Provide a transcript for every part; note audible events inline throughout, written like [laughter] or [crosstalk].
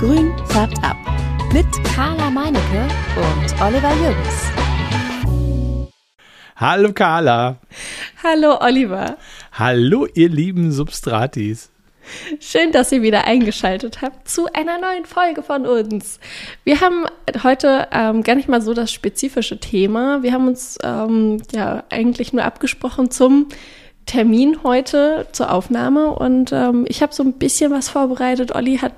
Grün färbt ab. Mit Carla Meinecke und Oliver Jürgens. Hallo Carla. Hallo Oliver. Hallo ihr lieben Substratis. Schön, dass ihr wieder eingeschaltet habt zu einer neuen Folge von uns. Wir haben heute ähm, gar nicht mal so das spezifische Thema. Wir haben uns ähm, ja eigentlich nur abgesprochen zum Termin heute zur Aufnahme und ähm, ich habe so ein bisschen was vorbereitet. Olli hat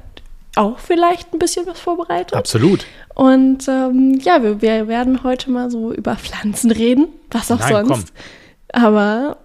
auch vielleicht ein bisschen was vorbereitet. Absolut. Und ähm, ja, wir, wir, werden heute mal so über Pflanzen reden, was auch Nein, sonst. Komm. Aber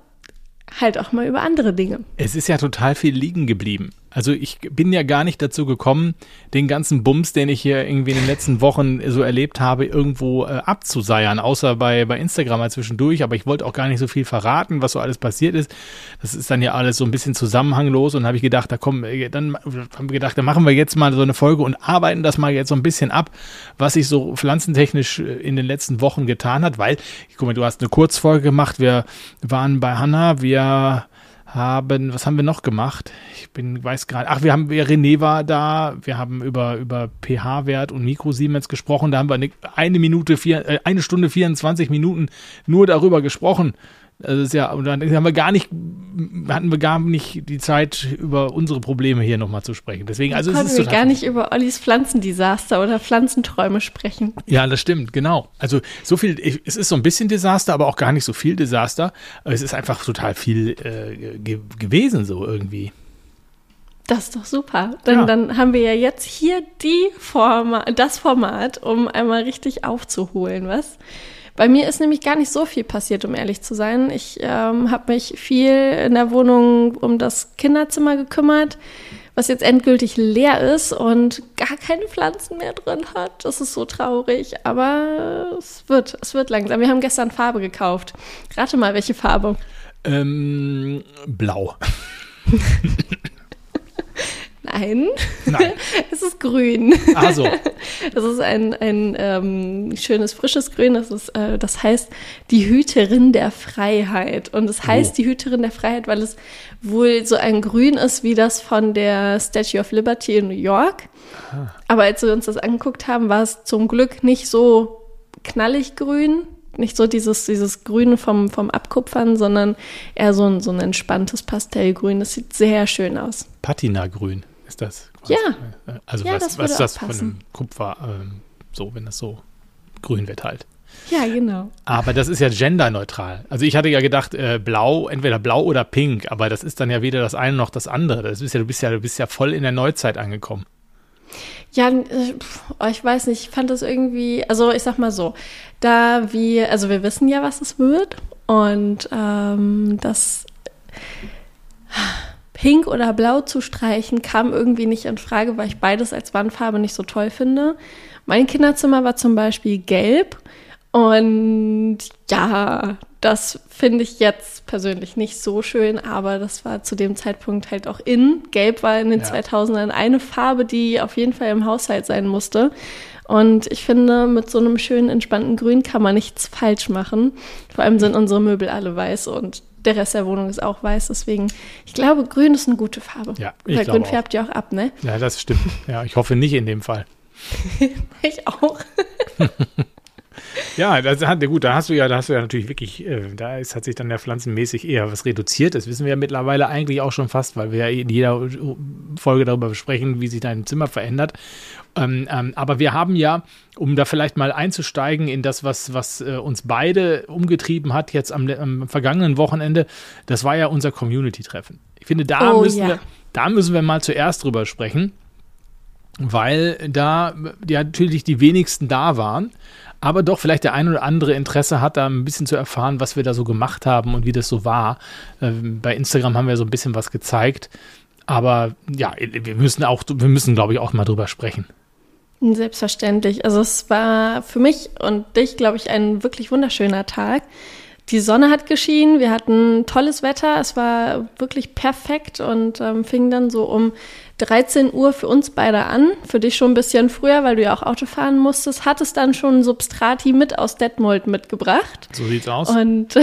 halt auch mal über andere Dinge. Es ist ja total viel liegen geblieben. Also ich bin ja gar nicht dazu gekommen, den ganzen Bums, den ich hier irgendwie in den letzten Wochen so erlebt habe, irgendwo äh, abzuseiern, außer bei, bei Instagram mal zwischendurch. Aber ich wollte auch gar nicht so viel verraten, was so alles passiert ist. Das ist dann ja alles so ein bisschen zusammenhanglos und habe ich gedacht, da kommen, äh, dann haben wir gedacht, da machen wir jetzt mal so eine Folge und arbeiten das mal jetzt so ein bisschen ab, was sich so pflanzentechnisch äh, in den letzten Wochen getan hat, weil, guck mal, du hast eine Kurzfolge gemacht, wir waren bei Hanna, wir haben, was haben wir noch gemacht? Ich bin, weiß gerade, ach, wir haben, René war da, wir haben über, über pH-Wert und Mikrosiemens gesprochen, da haben wir eine, eine Minute, vier, äh, eine Stunde 24 Minuten nur darüber gesprochen, also ist ja, und dann haben wir gar nicht, hatten wir gar nicht die Zeit, über unsere Probleme hier nochmal zu sprechen. Deswegen, also Konnten wir gar nicht über Ollis Pflanzendesaster oder Pflanzenträume sprechen. Ja, das stimmt, genau. Also so viel, es ist so ein bisschen Desaster, aber auch gar nicht so viel Desaster. Es ist einfach total viel äh, ge gewesen, so irgendwie. Das ist doch super. Dann, ja. dann haben wir ja jetzt hier die Forma, das Format, um einmal richtig aufzuholen, was? Bei mir ist nämlich gar nicht so viel passiert, um ehrlich zu sein. Ich ähm, habe mich viel in der Wohnung um das Kinderzimmer gekümmert, was jetzt endgültig leer ist und gar keine Pflanzen mehr drin hat. Das ist so traurig, aber es wird, es wird langsam. Wir haben gestern Farbe gekauft. Rate mal, welche Farbe? Ähm, blau. [laughs] Nein. Nein. [laughs] es ist grün. Ach so. [laughs] Es ist ein, ein ähm, schönes, frisches Grün. Das, ist, äh, das heißt die Hüterin der Freiheit. Und es heißt oh. die Hüterin der Freiheit, weil es wohl so ein Grün ist wie das von der Statue of Liberty in New York. Ah. Aber als wir uns das angeguckt haben, war es zum Glück nicht so knallig grün, nicht so dieses, dieses Grün vom, vom Abkupfern, sondern eher so ein, so ein entspanntes Pastellgrün. Das sieht sehr schön aus. Patinagrün ist das. Quasi. Ja. Also ja, was, das was ist das von einem Kupfer, ähm, so, wenn das so grün wird halt. Ja, genau. Aber das ist ja genderneutral. Also ich hatte ja gedacht, äh, blau, entweder blau oder pink, aber das ist dann ja weder das eine noch das andere. Das ist ja, du bist ja, du bist ja voll in der Neuzeit angekommen. Ja, äh, oh, ich weiß nicht, ich fand das irgendwie, also ich sag mal so, da wir, also wir wissen ja, was es wird und ähm, das Pink oder Blau zu streichen kam irgendwie nicht in Frage, weil ich beides als Wandfarbe nicht so toll finde. Mein Kinderzimmer war zum Beispiel gelb und ja, das finde ich jetzt persönlich nicht so schön, aber das war zu dem Zeitpunkt halt auch in. Gelb war in den ja. 2000ern eine Farbe, die auf jeden Fall im Haushalt sein musste. Und ich finde, mit so einem schönen, entspannten Grün kann man nichts falsch machen. Vor allem sind unsere Möbel alle weiß und der Rest der Wohnung ist auch weiß. Deswegen, ich glaube, grün ist eine gute Farbe. Ja, ich Weil grün färbt ja auch ab, ne? Ja, das stimmt. Ja, ich hoffe nicht in dem Fall. [laughs] ich auch. [laughs] Ja, das hat, gut, da hast du ja, da hast du ja natürlich wirklich, äh, da ist, hat sich dann ja pflanzenmäßig eher was reduziert. Das wissen wir ja mittlerweile eigentlich auch schon fast, weil wir ja in jeder Folge darüber besprechen, wie sich dein Zimmer verändert. Ähm, ähm, aber wir haben ja, um da vielleicht mal einzusteigen in das, was, was äh, uns beide umgetrieben hat, jetzt am, am, vergangenen Wochenende, das war ja unser Community-Treffen. Ich finde, da, oh, müssen ja. wir, da müssen wir mal zuerst drüber sprechen, weil da ja natürlich die wenigsten da waren aber doch vielleicht der ein oder andere Interesse hat, da ein bisschen zu erfahren, was wir da so gemacht haben und wie das so war. Ähm, bei Instagram haben wir so ein bisschen was gezeigt. Aber ja, wir müssen auch, wir müssen, glaube ich, auch mal drüber sprechen. Selbstverständlich. Also es war für mich und dich, glaube ich, ein wirklich wunderschöner Tag. Die Sonne hat geschienen, wir hatten tolles Wetter, es war wirklich perfekt und ähm, fing dann so um 13 Uhr für uns beide an. Für dich schon ein bisschen früher, weil du ja auch Auto fahren musstest. Hattest dann schon Substrati mit aus Detmold mitgebracht. So sieht's aus. Und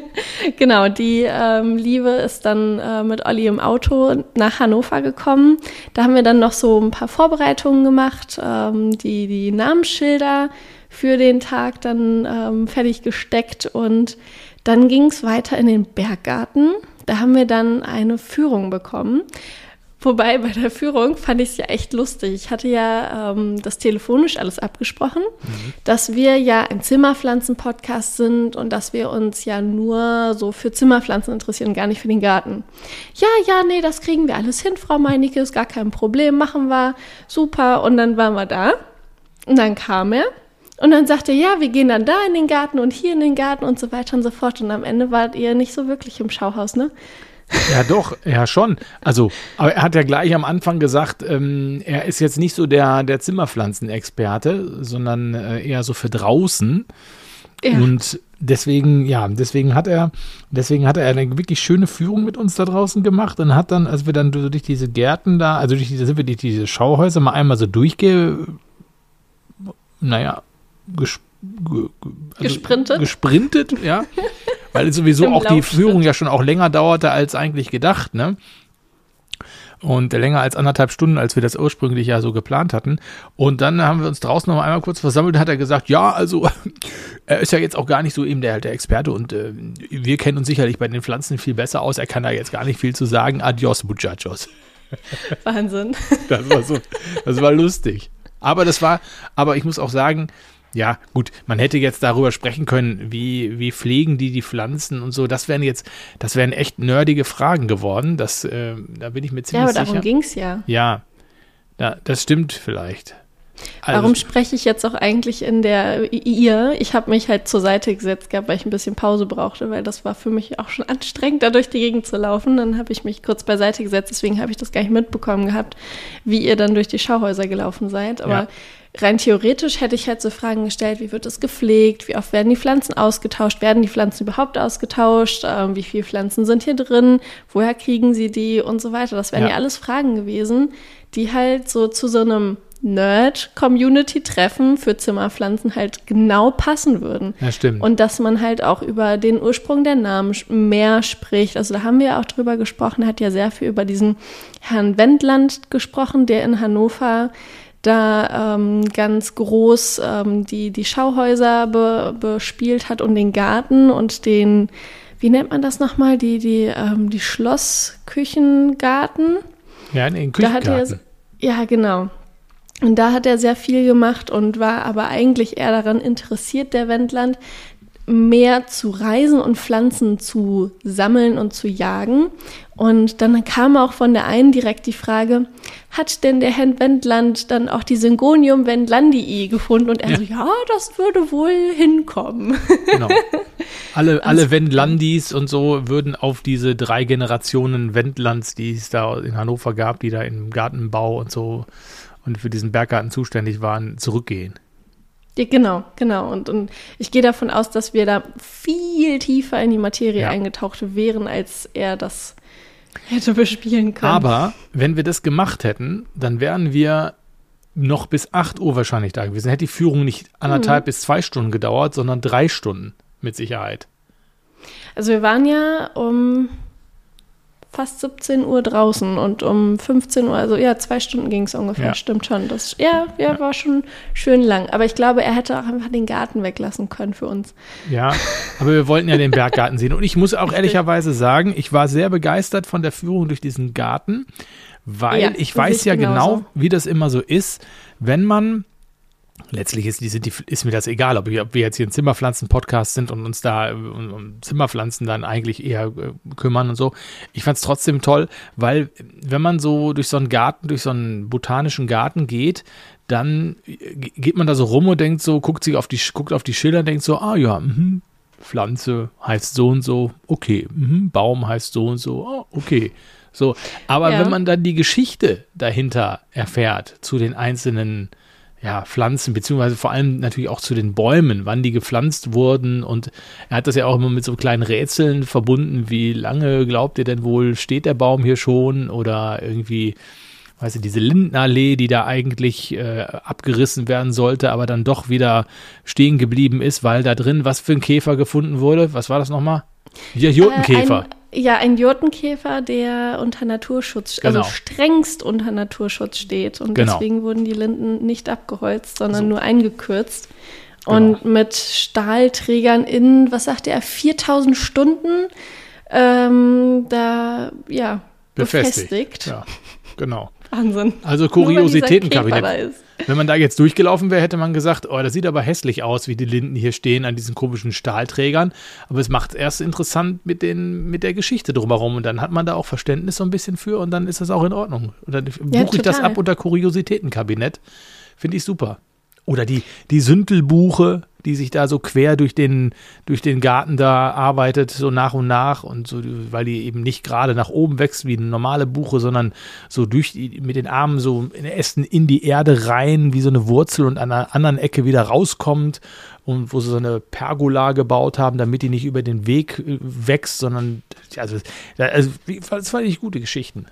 [laughs] genau, die ähm, Liebe ist dann äh, mit Olli im Auto nach Hannover gekommen. Da haben wir dann noch so ein paar Vorbereitungen gemacht, ähm, die, die Namensschilder für den Tag dann ähm, fertig gesteckt und dann ging es weiter in den Berggarten. Da haben wir dann eine Führung bekommen. Wobei bei der Führung fand ich es ja echt lustig. Ich hatte ja ähm, das telefonisch alles abgesprochen, mhm. dass wir ja ein Zimmerpflanzen-Podcast sind und dass wir uns ja nur so für Zimmerpflanzen interessieren, gar nicht für den Garten. Ja, ja, nee, das kriegen wir alles hin, Frau Meinecke, ist gar kein Problem, machen wir, super. Und dann waren wir da und dann kam er und dann sagte er, ja, wir gehen dann da in den Garten und hier in den Garten und so weiter und so fort. Und am Ende wart ihr nicht so wirklich im Schauhaus, ne? Ja, doch, ja schon. Also, aber er hat ja gleich am Anfang gesagt, ähm, er ist jetzt nicht so der, der Zimmerpflanzenexperte, sondern äh, eher so für draußen. Ja. Und deswegen, ja, deswegen hat er, deswegen hat er eine wirklich schöne Führung mit uns da draußen gemacht und hat dann, als wir dann durch diese Gärten da, also durch diese, sind wir durch diese Schauhäuser mal einmal so durchge, naja, ges, ge, also gesprintet. Gesprintet, ja. [laughs] weil sowieso auch die Führung ja schon auch länger dauerte als eigentlich gedacht, ne? Und länger als anderthalb Stunden, als wir das ursprünglich ja so geplant hatten. Und dann haben wir uns draußen noch einmal kurz versammelt und hat er gesagt, ja, also [laughs] er ist ja jetzt auch gar nicht so eben der, der Experte und äh, wir kennen uns sicherlich bei den Pflanzen viel besser aus. Er kann da jetzt gar nicht viel zu sagen. Adios, muchachos. [laughs] Wahnsinn. Das war so, das war lustig. Aber das war, aber ich muss auch sagen, ja, gut, man hätte jetzt darüber sprechen können, wie, wie pflegen die die Pflanzen und so. Das wären jetzt, das wären echt nerdige Fragen geworden. Das, äh, da bin ich mir ziemlich sicher. Ja, aber darum ging es ja. Ja, da, das stimmt vielleicht. Also, Warum spreche ich jetzt auch eigentlich in der ihr? Ich habe mich halt zur Seite gesetzt gehabt, weil ich ein bisschen Pause brauchte, weil das war für mich auch schon anstrengend, da durch die Gegend zu laufen. Dann habe ich mich kurz beiseite gesetzt, deswegen habe ich das gar nicht mitbekommen gehabt, wie ihr dann durch die Schauhäuser gelaufen seid. Aber ja rein theoretisch hätte ich halt so Fragen gestellt, wie wird es gepflegt, wie oft werden die Pflanzen ausgetauscht, werden die Pflanzen überhaupt ausgetauscht, ähm, wie viele Pflanzen sind hier drin, woher kriegen sie die und so weiter. Das wären ja. ja alles Fragen gewesen, die halt so zu so einem Nerd-Community-Treffen für Zimmerpflanzen halt genau passen würden. Ja, stimmt. Und dass man halt auch über den Ursprung der Namen mehr spricht. Also da haben wir auch drüber gesprochen, er hat ja sehr viel über diesen Herrn Wendland gesprochen, der in Hannover da ähm, ganz groß ähm, die, die Schauhäuser be, bespielt hat und den Garten und den, wie nennt man das nochmal, die, die, ähm, die Schlossküchengarten. Ja, den Küchengarten. ja, genau. Und da hat er sehr viel gemacht und war aber eigentlich eher daran interessiert, der Wendland, mehr zu reisen und Pflanzen zu sammeln und zu jagen. Und dann kam auch von der einen direkt die Frage, hat denn der Herr Wendland dann auch die Syngonium Wendlandii gefunden? Und er ja. so, ja, das würde wohl hinkommen. Genau. [laughs] Alle, alle Wendlandis und so würden auf diese drei Generationen Wendlands, die es da in Hannover gab, die da im Gartenbau und so und für diesen Berggarten zuständig waren, zurückgehen. Ja, genau, genau. Und, und ich gehe davon aus, dass wir da viel tiefer in die Materie ja. eingetaucht wären, als er das hätte bespielen können. Aber wenn wir das gemacht hätten, dann wären wir noch bis 8 Uhr wahrscheinlich da gewesen. Hätte die Führung nicht anderthalb mhm. bis zwei Stunden gedauert, sondern drei Stunden mit Sicherheit. Also wir waren ja um fast 17 Uhr draußen und um 15 Uhr, also ja, zwei Stunden ging es ungefähr, ja. stimmt schon. Das ja, ja, ja, war schon schön lang. Aber ich glaube, er hätte auch einfach den Garten weglassen können für uns. Ja, aber wir wollten ja den Berggarten sehen. Und ich muss auch ehrlicherweise sagen, ich war sehr begeistert von der Führung durch diesen Garten, weil ja, ich weiß ja genauso. genau, wie das immer so ist, wenn man letztlich ist, die, ist, mir das egal, ob, ich, ob wir jetzt hier ein Zimmerpflanzen-Podcast sind und uns da um, um Zimmerpflanzen dann eigentlich eher äh, kümmern und so. Ich fand es trotzdem toll, weil wenn man so durch so einen Garten, durch so einen botanischen Garten geht, dann geht man da so rum und denkt so, guckt sich auf die, guckt auf die Schilder und denkt so, ah ja, mh, Pflanze heißt so und so, okay, mh, Baum heißt so und so, oh, okay. So, aber ja. wenn man dann die Geschichte dahinter erfährt zu den einzelnen ja, Pflanzen, beziehungsweise vor allem natürlich auch zu den Bäumen, wann die gepflanzt wurden. Und er hat das ja auch immer mit so kleinen Rätseln verbunden. Wie lange glaubt ihr denn wohl, steht der Baum hier schon? Oder irgendwie, weißt du, diese Lindenallee, die da eigentlich äh, abgerissen werden sollte, aber dann doch wieder stehen geblieben ist, weil da drin was für ein Käfer gefunden wurde. Was war das nochmal? Ja. Äh, ein, ja, ein Jurtenkäfer, der unter Naturschutz, Genau. also strengst unter Naturschutz steht. Und Genau. deswegen wurden die Linden nicht abgeholzt, sondern So. nur eingekürzt. Genau. Und mit Stahlträgern in, was sagt er, 4000 Stunden ähm, da, ja, befestigt. Ja, genau. Wahnsinn. Also Kuriositätenkabinett. Wenn man da jetzt durchgelaufen wäre, hätte man gesagt, oh, das sieht aber hässlich aus, wie die Linden hier stehen an diesen komischen Stahlträgern. Aber es macht es erst interessant mit, den, mit der Geschichte drumherum. Und dann hat man da auch Verständnis so ein bisschen für und dann ist das auch in Ordnung. Und dann Ja, buche ich das ab unter Kuriositätenkabinett. Finde ich super. Oder die, die Süntelbuche, die sich da so quer durch den, durch den Garten da arbeitet, so nach und nach und so, weil die eben nicht gerade nach oben wächst wie eine normale Buche, sondern so durch die, mit den Armen so in Ästen in die Erde rein, wie so eine Wurzel und an einer anderen Ecke wieder rauskommt und wo sie so eine Pergola gebaut haben, damit die nicht über den Weg äh, wächst, sondern, also, also das fand ich gute Geschichten.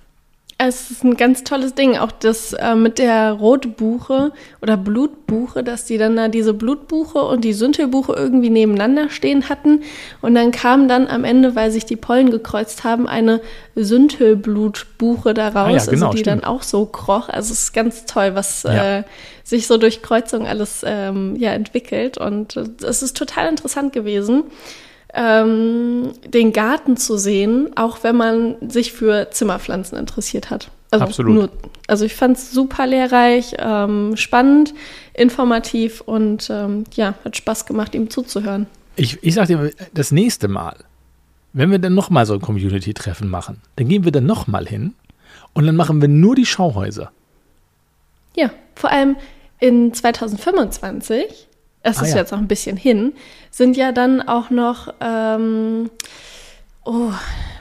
Es ist ein ganz tolles Ding, auch das äh, mit der Rotbuche oder Blutbuche, dass die dann da diese Blutbuche und die Sündhelbuche irgendwie nebeneinander stehen hatten. Und dann kam dann am Ende, weil sich die Pollen gekreuzt haben, eine Sündhelblutbuche daraus, Ah ja, genau, also die stimmt. dann auch so kroch. Also es ist ganz toll, was Ja. äh, sich so durch Kreuzung alles ähm, ja, entwickelt. Und äh, es ist total interessant gewesen ähm, den Garten zu sehen, auch wenn man sich für Zimmerpflanzen interessiert hat. Also Absolut. Nur, also ich fand es super lehrreich, ähm, spannend, informativ und ähm, ja, hat Spaß gemacht, ihm zuzuhören. Ich, ich sag dir, das nächste Mal, wenn wir dann nochmal so ein Community-Treffen machen, dann gehen wir dann nochmal hin und dann machen wir nur die Schauhäuser. Ja, vor allem in 2025, es Ah, ist ja. jetzt noch ein bisschen hin, sind ja dann auch noch, ähm, oh,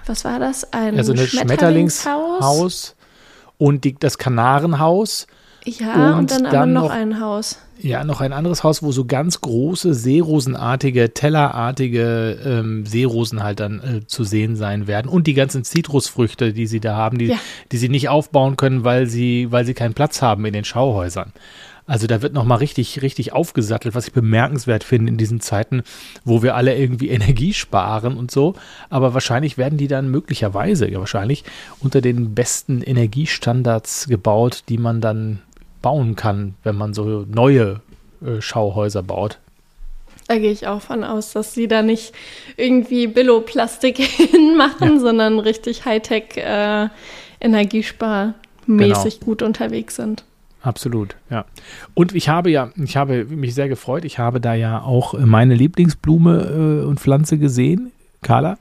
was war das? Ein Also ein Schmetterlingshaus. Schmetterlingshaus und die, das Kanarenhaus. Ja, und, Und dann, aber dann noch noch- ein Haus. Ja, noch ein anderes Haus, wo so ganz große Seerosenartige, tellerartige ähm, Seerosen halt dann äh, zu sehen sein werden. Und die ganzen Zitrusfrüchte, die sie da haben, die, Ja. die sie nicht aufbauen können, weil sie, weil sie keinen Platz haben in den Schauhäusern. Also da wird nochmal richtig, richtig aufgesattelt, was ich bemerkenswert finde in diesen Zeiten, wo wir alle irgendwie [laughs] Energie sparen und so. Aber wahrscheinlich werden die dann möglicherweise, ja wahrscheinlich, unter den besten Energiestandards gebaut, die man dann bauen kann, wenn man so neue äh, Schauhäuser baut. Da gehe ich auch von aus, dass sie da nicht irgendwie Billo-Plastik [laughs] hinmachen, sondern richtig Hightech äh, energiesparmäßig gut unterwegs sind. Absolut, ja. Und ich habe ja, ich habe mich sehr gefreut. Ich habe da ja auch meine Lieblingsblume äh, und Pflanze gesehen, Carla,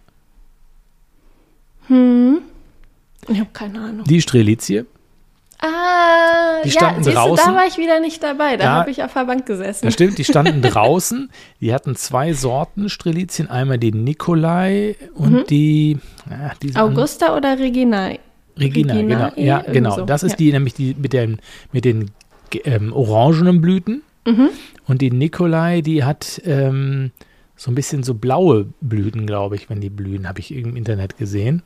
Hm. Ich habe keine Ahnung. die Strelizie. Ah, Die ja, standen du, draußen. da war ich wieder nicht dabei. Da Da- habe ich auf der Bank gesessen. Das stimmt, die standen draußen. Die hatten zwei Sorten Strelizien. Einmal die Nikolai und die, ja, Augusta oder Regina? Regina, Regina, genau. Ja, irgendwie genau. so, Das ist ja. die, nämlich die mit den, mit den ähm, orangenen Blüten. Mhm. Und die Nikolai, die hat ähm, so ein bisschen so blaue Blüten, glaube ich, wenn die blühen, habe ich im Internet gesehen.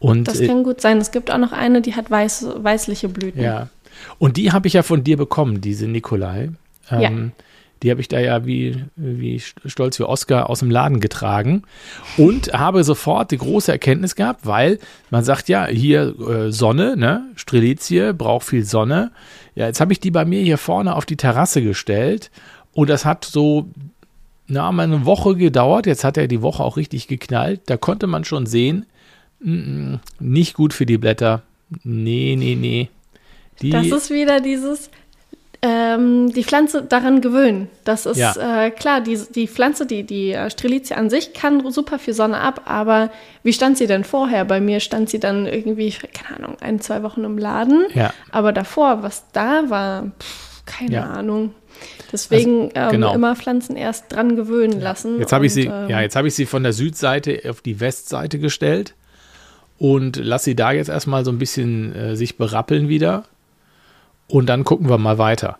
Und Das äh, kann gut sein. Es gibt auch noch eine, die hat weiß, weißliche Blüten. ja. Und die habe ich ja von dir bekommen, diese Nikolai. Ähm, Ja. Die habe ich da ja wie, wie stolz wie Oscar aus dem Laden getragen und habe sofort die große Erkenntnis gehabt, weil man sagt ja, hier äh, Sonne, ne? Strelizie braucht viel Sonne. Ja, jetzt habe ich die bei mir hier vorne auf die Terrasse gestellt und das hat so na, mal eine Woche gedauert. Jetzt hat er die Woche auch richtig geknallt. Da konnte man schon sehen, mm, mm, nicht gut für die Blätter. Nee, nee, nee. Die, Das ist wieder dieses, ähm, die Pflanze daran gewöhnen. Das ist Ja. äh, klar, die, die Pflanze, die, die äh, Strelizie an sich kann super viel Sonne ab, aber wie stand sie denn vorher? Bei mir stand sie dann irgendwie, keine Ahnung, ein, zwei Wochen im Laden. Ja. Aber davor, was da war, pff, keine Ja. Ahnung. Deswegen ähm, genau. immer Pflanzen erst dran gewöhnen lassen. Jetzt habe ich sie, ähm, ja, jetzt habe ich sie von der Südseite auf die Westseite gestellt und lasse sie da jetzt erstmal so ein bisschen äh, sich berappeln wieder. Und dann gucken wir mal weiter.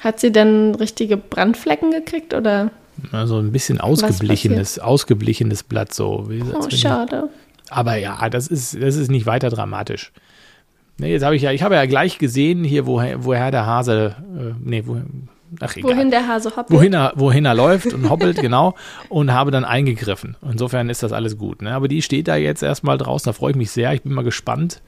Hat sie denn richtige Brandflecken gekriegt oder? Also ein bisschen ausgeblichenes, ausgeblichenes Blatt so. Wie, oh, schade. Aber ja, das ist, das ist nicht weiter dramatisch. Nee, jetzt habe ich ja, ich habe ja gleich gesehen hier, woher, woher der Hase, äh, nee, wo, ach egal. Wohin der Hase hoppelt. Wohin er, wohin er läuft und hoppelt, [laughs] genau. Und habe dann eingegriffen. Insofern ist das alles gut. Ne? Aber die steht da jetzt erstmal draußen, da freue ich mich sehr. Ich bin mal gespannt,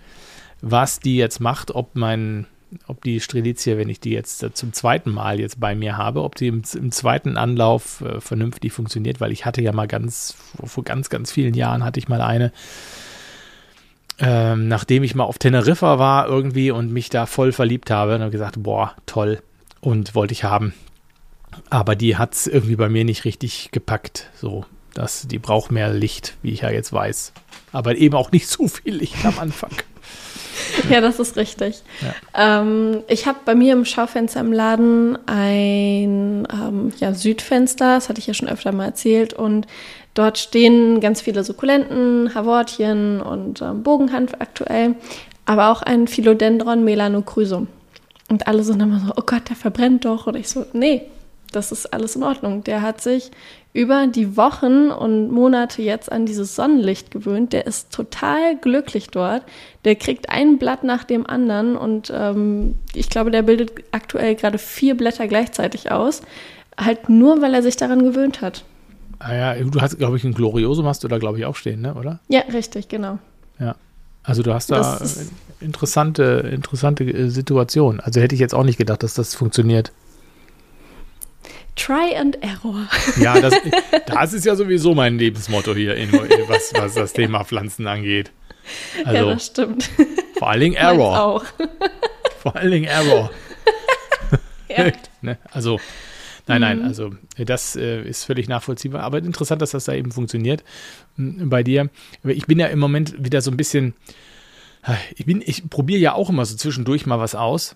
was die jetzt macht, ob mein, ob die Strelitzia, wenn ich die jetzt äh, zum zweiten Mal jetzt bei mir habe, ob die im, im zweiten Anlauf äh, vernünftig funktioniert, weil ich hatte ja mal ganz, vor ganz, ganz vielen Jahren hatte ich mal eine, ähm, nachdem ich mal auf Teneriffa war irgendwie und mich da voll verliebt habe, und habe gesagt, boah, toll und wollte ich haben. Aber die hat es irgendwie bei mir nicht richtig gepackt, so. Das, die braucht mehr Licht, wie ich ja jetzt weiß. Aber eben auch nicht so viel Licht am Anfang. [laughs] ja, das ist richtig. Ja. Ähm, ich habe bei mir im Schaufenster im Laden ein ähm, ja, Südfenster, das hatte ich ja schon öfter mal erzählt, und dort stehen ganz viele Sukkulenten, Havortien und ähm, Bogenhanf aktuell, aber auch ein Philodendron melanocrysum. Und alle sind immer so, oh Gott, der verbrennt doch. Und ich so, nee, das ist alles in Ordnung. Der hat sich über die Wochen und Monate jetzt an dieses Sonnenlicht gewöhnt. Der ist total glücklich dort. Der kriegt ein Blatt nach dem anderen und ähm, ich glaube, der bildet aktuell gerade vier Blätter gleichzeitig aus. Halt nur, weil er sich daran gewöhnt hat. Ah ja, du hast, glaube ich, ein Gloriosum hast du da, glaube ich, auch stehen, ne? oder? Ja, richtig, genau. Ja. Also du hast da interessante, interessante äh, Situation. Also hätte ich jetzt auch nicht gedacht, dass das funktioniert. Try and Error. Ja, das, das ist ja sowieso mein Lebensmotto hier, in, was, was das Thema Pflanzen angeht. Also, ja, das stimmt. Vor allen Dingen Error. auch. Vor allen Dingen Error. [laughs] ja. ne? Also, nein, nein, mhm. also das äh, ist völlig nachvollziehbar. Aber interessant, dass das da eben funktioniert bei dir. Ich bin ja im Moment wieder so ein bisschen, ich bin, ich probiere ja auch immer so zwischendurch mal was aus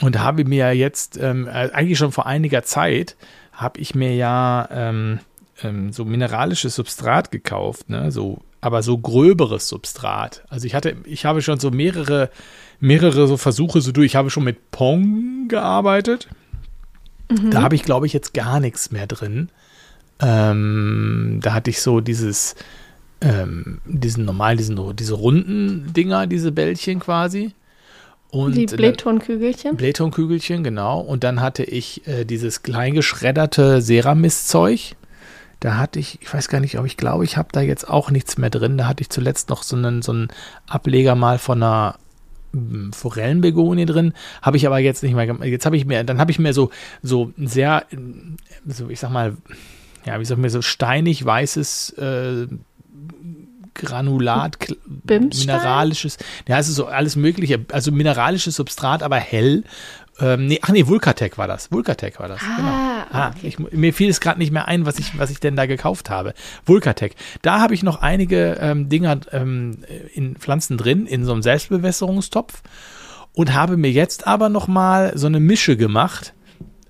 und habe mir jetzt ähm, äh, eigentlich schon vor einiger Zeit habe ich mir ja ähm, ähm, so mineralisches Substrat gekauft, ne? So, aber so gröberes Substrat. Also ich hatte, ich habe schon so mehrere, mehrere so Versuche so durch. Ich habe schon mit Pong gearbeitet. Mhm. Da habe ich, glaube ich, jetzt gar nichts mehr drin. Ähm, da hatte ich so dieses, ähm, diesen normal, diesen, diese runden Dinger, diese Bällchen quasi. Und die Blähtonkügelchen. Blähtonkügelchen, genau. Und dann hatte ich äh, dieses kleingeschredderte Ceramis-Zeug. Da hatte ich, ich weiß gar nicht, ob ich glaube, ich habe da jetzt auch nichts mehr drin. Da hatte ich zuletzt noch so einen, so einen Ableger mal von einer hm, Forellenbegonie drin, habe ich aber jetzt nicht mehr gemacht. Jetzt habe ich mir, dann habe ich mir so, so sehr, so ich sag mal, ja, wie sag ich mir, so steinig weißes äh, Granulat, Bimstein? mineralisches, ja, es ist so alles mögliche, also mineralisches Substrat, aber hell. Ähm, nee, ach nee, Vulkatec war das. Vulkatec war das. Ah, genau. Ah, okay. ich, mir fiel es gerade nicht mehr ein, was ich, was ich denn da gekauft habe. Vulkatec. Da habe ich noch einige ähm, Dinger ähm, in Pflanzen drin, in so einem Selbstbewässerungstopf und habe mir jetzt aber noch mal so eine Mische gemacht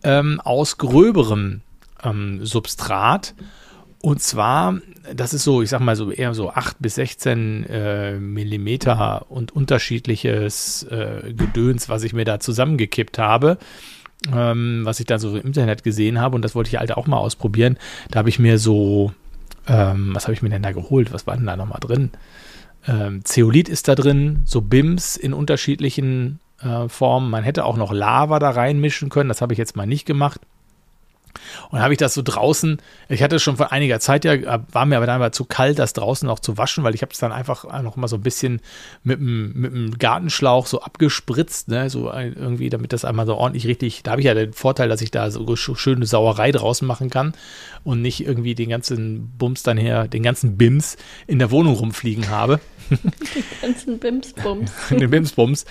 ähm, aus gröberem ähm, Substrat und zwar, das ist so, ich sag mal so eher so 8 bis 16 äh, Millimeter und unterschiedliches äh, Gedöns, was ich mir da zusammengekippt habe, ähm, was ich da so im Internet gesehen habe. Und das wollte ich halt auch mal ausprobieren. Da habe ich mir so, ähm, was habe ich mir denn da geholt? Was war denn da nochmal drin? Ähm, Zeolit ist da drin, so BIMs in unterschiedlichen äh, Formen. Man hätte auch noch Lava da reinmischen können. Das habe ich jetzt mal nicht gemacht. Und habe ich das so draußen, ich hatte schon vor einiger Zeit ja, war mir aber dann aber zu kalt, das draußen auch zu waschen, weil ich habe es dann einfach noch mal so ein bisschen mit dem, mit dem Gartenschlauch so abgespritzt, ne, so irgendwie, damit das einmal so ordentlich richtig, da habe ich ja den Vorteil, dass ich da so schöne Sauerei draußen machen kann und nicht irgendwie den ganzen Bums dann her, den ganzen Bims in der Wohnung rumfliegen habe. [laughs] Den ganzen Bimsbums. [laughs] den Bimsbums.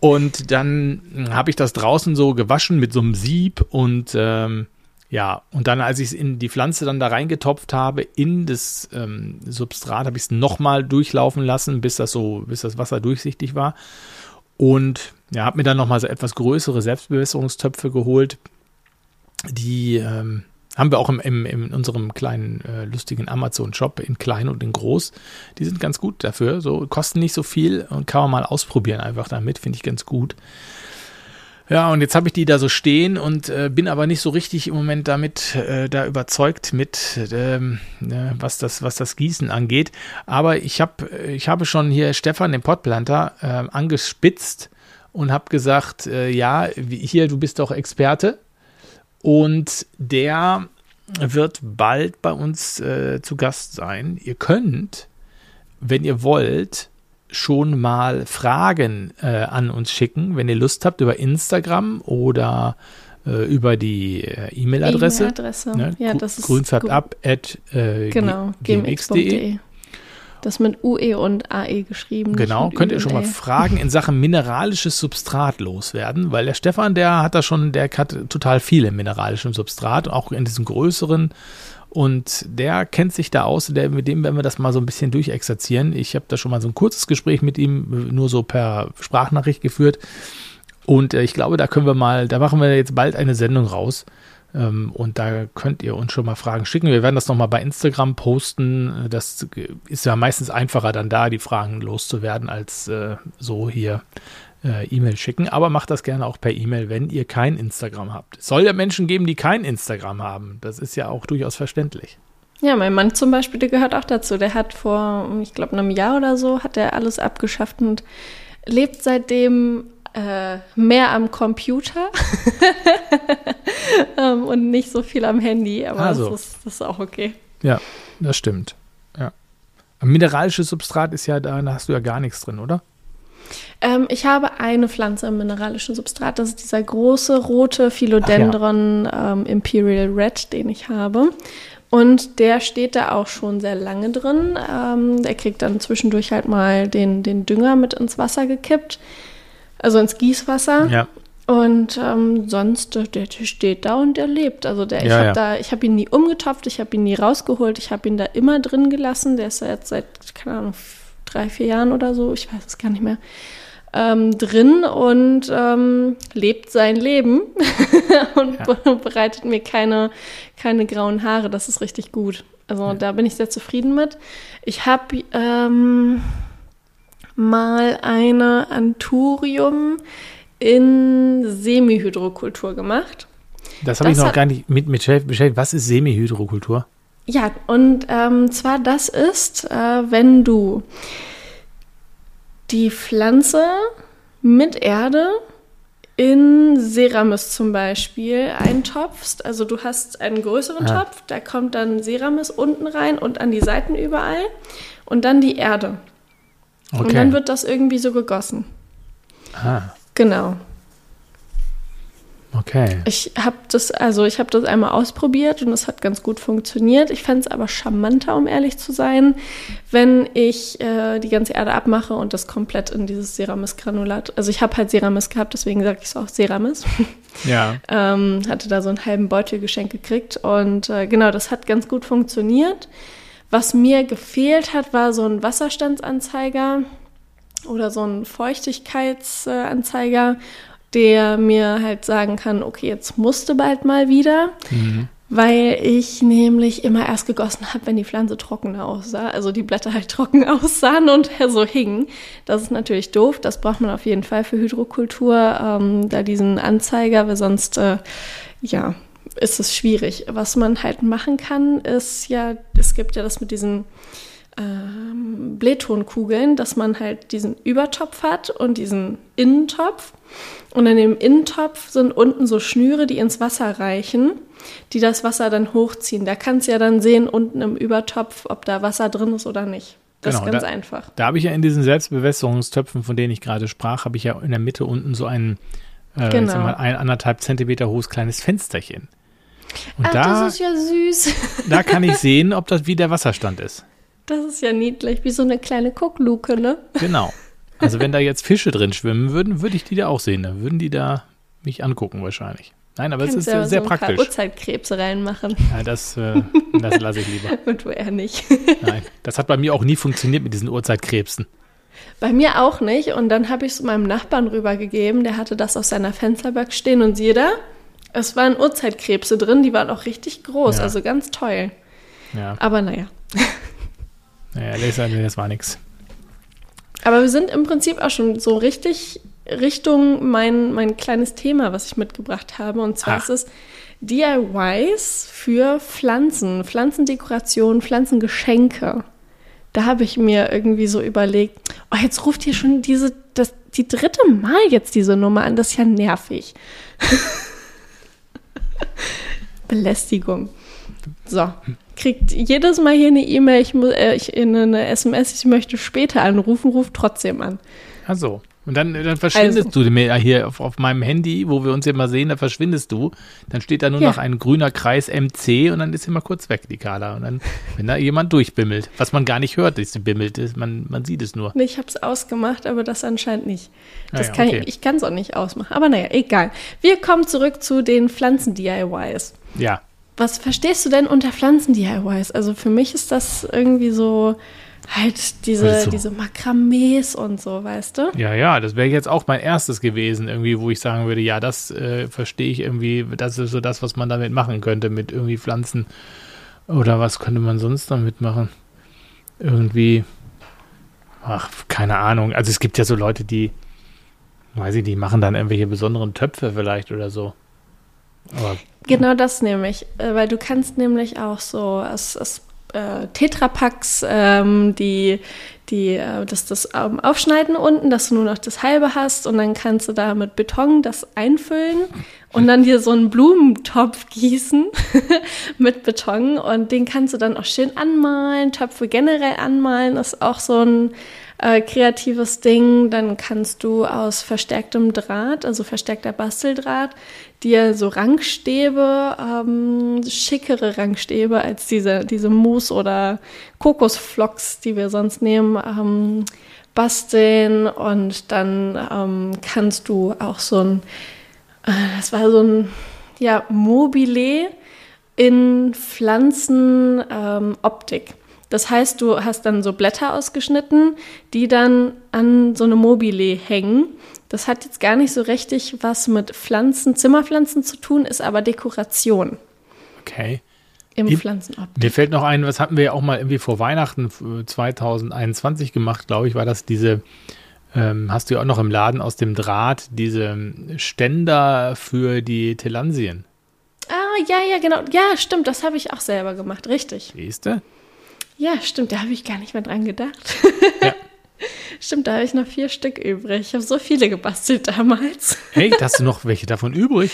Und dann habe ich das draußen so gewaschen mit so einem Sieb und ähm, ja, und dann, als ich es in die Pflanze dann da reingetopft habe, in das ähm, Substrat, habe ich es nochmal durchlaufen lassen, bis das so, bis das Wasser durchsichtig war. Und ja, habe mir dann nochmal so etwas größere Selbstbewässerungstöpfe geholt. Die ähm, haben wir auch im, im, in unserem kleinen äh, lustigen Amazon-Shop in klein und in groß. Die sind ganz gut dafür. So kosten nicht so viel und kann man mal ausprobieren einfach damit. Finde ich ganz gut. Ja, und jetzt habe ich die da so stehen und äh, bin aber nicht so richtig im Moment damit äh, da überzeugt mit, ähm, ne, was das, was das Gießen angeht. Aber ich habe, ich habe schon hier Stefan, den Pottplanter, äh, angespitzt und habe gesagt, äh, ja, hier, du bist doch Experte. Und der wird bald bei uns äh, zu Gast sein. Ihr könnt, wenn ihr wollt, schon mal Fragen äh, an uns schicken, wenn ihr Lust habt, über Instagram oder äh, über die äh, E-Mail-Adresse. E-Mail-Adresse. Ne? Ja, das ist grünfärbab at äh, genau, gmx.de. Das mit UE und AE geschrieben. Genau, könnt ihr schon mal Fragen in Sachen mineralisches Substrat loswerden, weil der Stefan, der hat da schon, der hat total viele mineralische Substrat, auch in diesen größeren und der kennt sich da aus, der, mit dem werden wir das mal so ein bisschen durchexerzieren. Ich habe da schon mal so ein kurzes Gespräch mit ihm, nur so per Sprachnachricht geführt. Und äh, ich glaube, da können wir mal, da machen wir jetzt bald eine Sendung raus. Ähm, und da könnt ihr uns schon mal Fragen schicken. Wir werden das nochmal bei Instagram posten. Das ist ja meistens einfacher dann da, die Fragen loszuwerden, als äh, so hier äh, E-Mail schicken, aber macht das gerne auch per E-Mail, wenn ihr kein Instagram habt. Es soll ja Menschen geben, die kein Instagram haben. Das ist ja auch durchaus verständlich. Ja, mein Mann zum Beispiel, der gehört auch dazu. Der hat vor, ich glaube, einem Jahr oder so, hat er alles abgeschafft und lebt seitdem äh, mehr am Computer [laughs] ähm, und nicht so viel am Handy. Aber also. das, ist, das ist auch okay. Ja, das stimmt. Ja. Mineralisches Substrat ist ja da, da hast du ja gar nichts drin, oder? Ähm, ich habe eine Pflanze im mineralischen Substrat. Das ist dieser große rote Philodendron ja. ähm, Imperial Red, den ich habe. Und der steht da auch schon sehr lange drin. Ähm, der kriegt dann zwischendurch halt mal den, den Dünger mit ins Wasser gekippt. Also ins Gießwasser. Ja. Und ähm, sonst, der, der steht da und der lebt. Also der, ich ja, habe ja. da, ich habe ihn nie umgetopft, ich habe ihn nie rausgeholt, ich habe ihn da immer drin gelassen. Der ist ja jetzt seit, keine Ahnung, drei, vier Jahren oder so, ich weiß es gar nicht mehr, ähm, drin und ähm, lebt sein Leben [laughs] und ja. bereitet mir keine, keine grauen Haare. Das ist richtig gut. Also ja. da bin ich sehr zufrieden mit. Ich habe ähm, mal eine Anturium in Semihydrokultur gemacht. Das habe ich noch gar nicht mit, beschäftigt. Was ist Semihydrokultur? Ja, und ähm, zwar das ist, äh, wenn du die Pflanze mit Erde in Ceramis zum Beispiel eintopfst. Also du hast einen größeren ah. Topf, da kommt dann Ceramis unten rein und an die Seiten überall und dann die Erde. Okay. Und dann wird das irgendwie so gegossen. Ah. Genau. Okay. Ich habe das, also ich habe das einmal ausprobiert und es hat ganz gut funktioniert. Ich fände es aber charmanter, um ehrlich zu sein, wenn ich äh, die ganze Erde abmache und das komplett in dieses Ceramis-Granulat. Also ich habe halt Ceramis gehabt, deswegen sage ich es auch Ceramis. [laughs] Ja. ähm, hatte da so einen halben Beutel geschenkt gekriegt und äh, genau, das hat ganz gut funktioniert. Was mir gefehlt hat, war so ein Wasserstandsanzeiger oder so ein Feuchtigkeitsanzeiger der mir halt sagen kann, okay, jetzt musste bald mal wieder. Mhm. Weil ich nämlich immer erst gegossen habe, wenn die Pflanze trocken aussah, also die Blätter halt trocken [laughs] aussahen und so hingen. Das ist natürlich doof, das braucht man auf jeden Fall für Hydrokultur, ähm, da diesen Anzeiger, weil sonst, äh, ja, ist es schwierig. Was man halt machen kann, ist ja, es gibt ja das mit diesen ähm, Blähtonkugeln, dass man halt diesen Übertopf hat und diesen Innentopf. Und in dem Innentopf sind unten so Schnüre, die ins Wasser reichen, die das Wasser dann hochziehen. Da kannst du ja dann sehen unten im Übertopf, ob da Wasser drin ist oder nicht. Das genau, ist ganz da, einfach. Da habe ich ja in diesen Selbstbewässerungstöpfen, von denen ich gerade sprach, habe ich ja in der Mitte unten so ein, äh, genau. mal, ein anderthalb Zentimeter hohes kleines Fensterchen. Und Ach, da, das ist ja süß. Da kann ich [laughs] sehen, ob das wie der Wasserstand ist. Das ist ja niedlich, wie so eine kleine Guckluke, ne? Genau. Also wenn da [laughs] jetzt Fische drin schwimmen würden, würde ich die da auch sehen. Dann würden die da mich angucken wahrscheinlich. Nein, aber Kannst es ist ja sehr so praktisch. Urzeitkrebse reinmachen. Ja, das, äh, das lasse ich lieber. [laughs] Und du eher nicht. Nein, das hat bei mir auch nie funktioniert mit diesen Urzeitkrebsen. Bei mir auch nicht. Und dann habe ich es meinem Nachbarn rübergegeben. Der hatte das auf seiner Fensterbank stehen. Und siehe da, es waren Urzeitkrebse drin. Die waren auch richtig groß. Ja. Also ganz toll. Ja. Aber naja. Naja, das, das war nichts. Aber wir sind im Prinzip auch schon so richtig Richtung mein, mein kleines Thema, was ich mitgebracht habe. Und zwar Ach. ist es DIYs für Pflanzen, Pflanzendekoration, Pflanzengeschenke. Da habe ich mir irgendwie so überlegt, oh, jetzt ruft hier schon diese, das, die dritte Mal jetzt diese Nummer an, das ist ja nervig. [laughs] Belästigung. So, kriegt jedes Mal hier eine E-Mail, ich, mu- äh, ich, eine SMS, ich möchte später anrufen, ruft trotzdem an. Ach so. Und dann, dann verschwindest du mir hier auf, auf meinem Handy, wo wir uns ja mal sehen, da verschwindest du. Dann steht da nur Ja. noch ein grüner Kreis MC und dann ist sie mal kurz weg, die Carla. Und dann, wenn da jemand durchbimmelt, was man gar nicht hört, dass sie bimmelt, ist, man, man sieht es nur. Nee, Ich habe es ausgemacht, aber das anscheinend nicht. Das Ah ja, kann okay. ich, ich kann es auch nicht ausmachen. Aber naja, egal. Wir kommen zurück zu den Pflanzen-DIYs. Ja. Was verstehst du denn unter Pflanzen-DIYs? Also für mich ist das irgendwie so halt diese, Also- diese Makramees und so, weißt du? Ja, ja, das wäre jetzt auch mein erstes gewesen, irgendwie, wo ich sagen würde, ja, das äh, verstehe ich irgendwie, das ist so das, was man damit machen könnte, mit irgendwie Pflanzen. Oder was könnte man sonst damit machen? Irgendwie, ach, keine Ahnung. Also es gibt ja so Leute, die, weiß ich, die machen dann irgendwelche besonderen Töpfe vielleicht oder so. Aber Genau das nämlich, äh, weil du kannst nämlich auch so aus, aus äh, Tetrapacks ähm, die, die, äh, das, das ähm, aufschneiden unten, dass du nur noch das halbe hast und dann kannst du da mit Beton das einfüllen und dann dir so einen Blumentopf gießen [laughs] mit Beton und den kannst du dann auch schön anmalen, Töpfe generell anmalen, ist auch so ein äh, kreatives Ding. Dann kannst du aus verstärktem Draht, also verstärkter Basteldraht, dir so Rangstäbe, ähm, schickere Rangstäbe als diese, diese Mousse- oder Kokosflocks, die wir sonst nehmen, ähm, basteln. Und dann ähm, kannst du auch so ein, äh, das war so ein, ja, Mobile in Pflanzenoptik. Ähm. Das heißt, du hast dann so Blätter ausgeschnitten, die dann an so eine Mobile hängen. Das hat jetzt gar nicht so richtig was mit Pflanzen, Zimmerpflanzen zu tun, ist aber Dekoration okay. im Pflanzenoptik. Mir fällt noch ein, was hatten wir ja auch mal irgendwie vor Weihnachten äh, 2021 gemacht, glaube ich, war das diese, ähm, hast du ja auch noch im Laden aus dem Draht, diese ähm, Ständer für die Telansien. Ah, ja, ja, genau. Ja, stimmt, das habe ich auch selber gemacht, richtig. Siehst du? Ja, stimmt, da habe ich gar nicht mehr dran gedacht. Ja. [laughs] Stimmt, da habe ich noch vier Stück übrig. Ich habe so viele gebastelt damals. Hey, hast du noch welche davon übrig?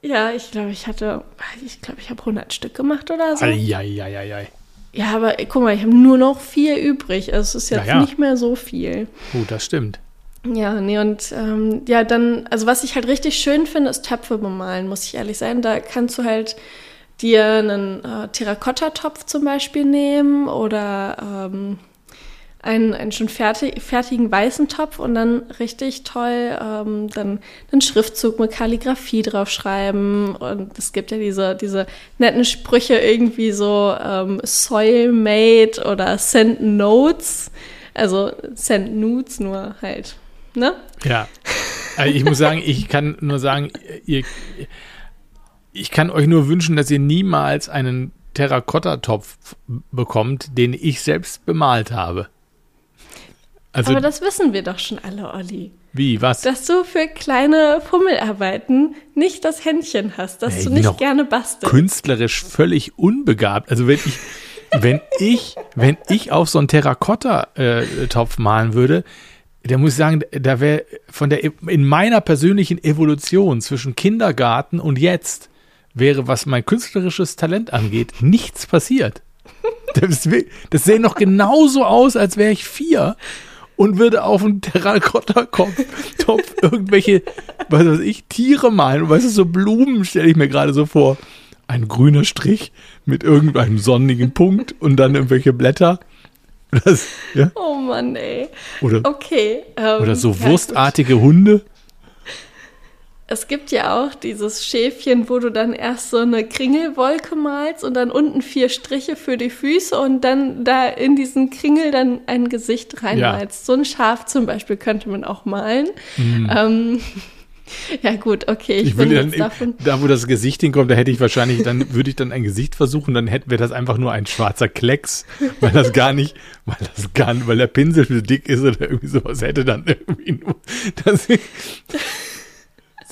Ja, ich glaube, ich hatte, ich glaube, ich habe 100 Stück gemacht oder so. Eieieiei. Ja, aber guck mal, ich habe nur noch vier übrig. Also es ist jetzt Ja, ja. nicht mehr so viel. Gut, das stimmt. Ja, nee, und ähm, ja, dann, also was ich halt richtig schön finde, ist Töpfe bemalen, muss ich ehrlich sein. Da kannst du halt dir einen äh, Terrakotta-Topf zum Beispiel nehmen oder ähm, einen, einen schon fertig, fertigen weißen Topf und dann richtig toll ähm, dann einen Schriftzug mit Kalligrafie draufschreiben. Und es gibt ja diese, diese netten Sprüche irgendwie so ähm, Soil Made oder Send Notes. Also Send Nudes nur halt, ne? Ja. Also ich muss sagen, ich kann nur sagen, ihr, ich kann euch nur wünschen, dass ihr niemals einen Terrakotta-Topf bekommt, den ich selbst bemalt habe. Also, Aber das wissen wir doch schon alle, Olli. wie, was? Dass du für kleine Fummelarbeiten nicht das Händchen hast, dass Ey, du nicht gerne bastelst. künstlerisch völlig unbegabt. Also wenn ich, wenn ich, wenn ich auf so einen Terrakotta-Topf malen würde, da muss ich sagen, da wäre von der in meiner persönlichen Evolution zwischen Kindergarten und jetzt wäre, was mein künstlerisches Talent angeht, nichts passiert. Das, das sähe noch genauso aus, als wäre ich vier und würde auf einen Terrakotta-Topf Topf irgendwelche, was weiß ich, Tiere malen. Und weißt du, so Blumen stelle ich mir gerade so vor. Ein grüner Strich mit irgendeinem sonnigen Punkt und dann irgendwelche Blätter. Das, ja, Oh Mann, ey. oder, Okay. ähm, oder so ja, gut. wurstartige Hunde. Es gibt ja auch dieses Schäfchen, wo du dann erst so eine Kringelwolke malst und dann unten vier Striche für die Füße und dann da in diesen Kringel dann ein Gesicht reinmalst. So ein Schaf zum Beispiel könnte man auch malen. Mhm. Ähm, [laughs] Ja, gut, okay. Ich, Ich würde dann, davon. da wo das Gesicht hinkommt, da hätte ich wahrscheinlich, dann würde ich dann ein Gesicht versuchen, dann hätten wir das einfach nur ein schwarzer Klecks, weil das gar nicht, weil das gar nicht, weil der Pinsel zu dick ist oder irgendwie sowas hätte dann irgendwie nur, [laughs] das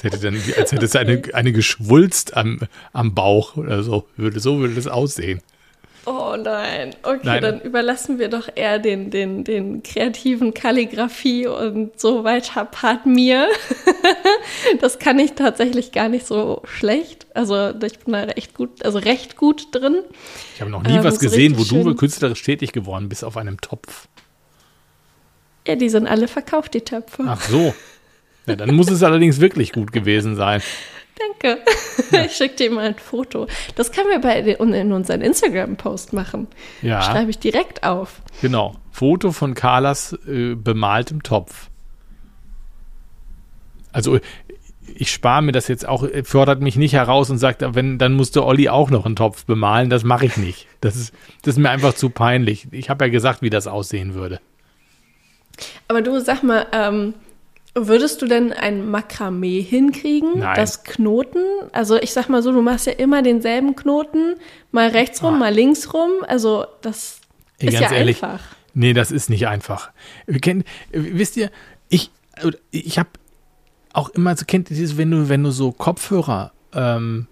hätte dann, als hätte es eine, eine Geschwulst am, am Bauch oder so, würde, so würde das aussehen. Oh nein. Okay, Nein. dann überlassen wir doch eher den, den, den kreativen Kalligrafie und so weiter Part mir. [laughs] das kann ich tatsächlich gar nicht so schlecht. Also ich bin da echt gut, also recht gut drin. Ich habe noch nie Ähm, was gesehen, wo du künstlerisch tätig geworden bist auf einem Topf. Ja, die sind alle verkauft, die Töpfe. Ach so. Ja, dann muss es allerdings wirklich gut gewesen sein. Danke. [laughs] Ich schicke dir mal ein Foto. Das können wir bei in unseren Instagram-Post machen. Ja. Schreibe ich direkt auf. Genau. Foto von Carlas äh, bemaltem Topf. Also ich spare mir das jetzt auch, äh, fördert mich nicht heraus und sagt, wenn, dann musste Olli auch noch einen Topf bemalen. Das mache ich nicht. Das ist, das ist mir einfach zu peinlich. Ich habe ja gesagt, wie das aussehen würde. Aber du sag mal, ähm, würdest du denn ein Makramee hinkriegen? Nein. Das Knoten? Also ich sag mal so, du machst ja immer denselben Knoten, mal rechts rum, Ah. mal links rum. Also das Ey, ist ja ehrlich, einfach. Nee, das ist nicht einfach. Wir kennen, äh, wisst ihr, ich, äh, ich habe auch immer so, kennt ihr dieses, wenn du, wenn du so Kopfhörer, ähm,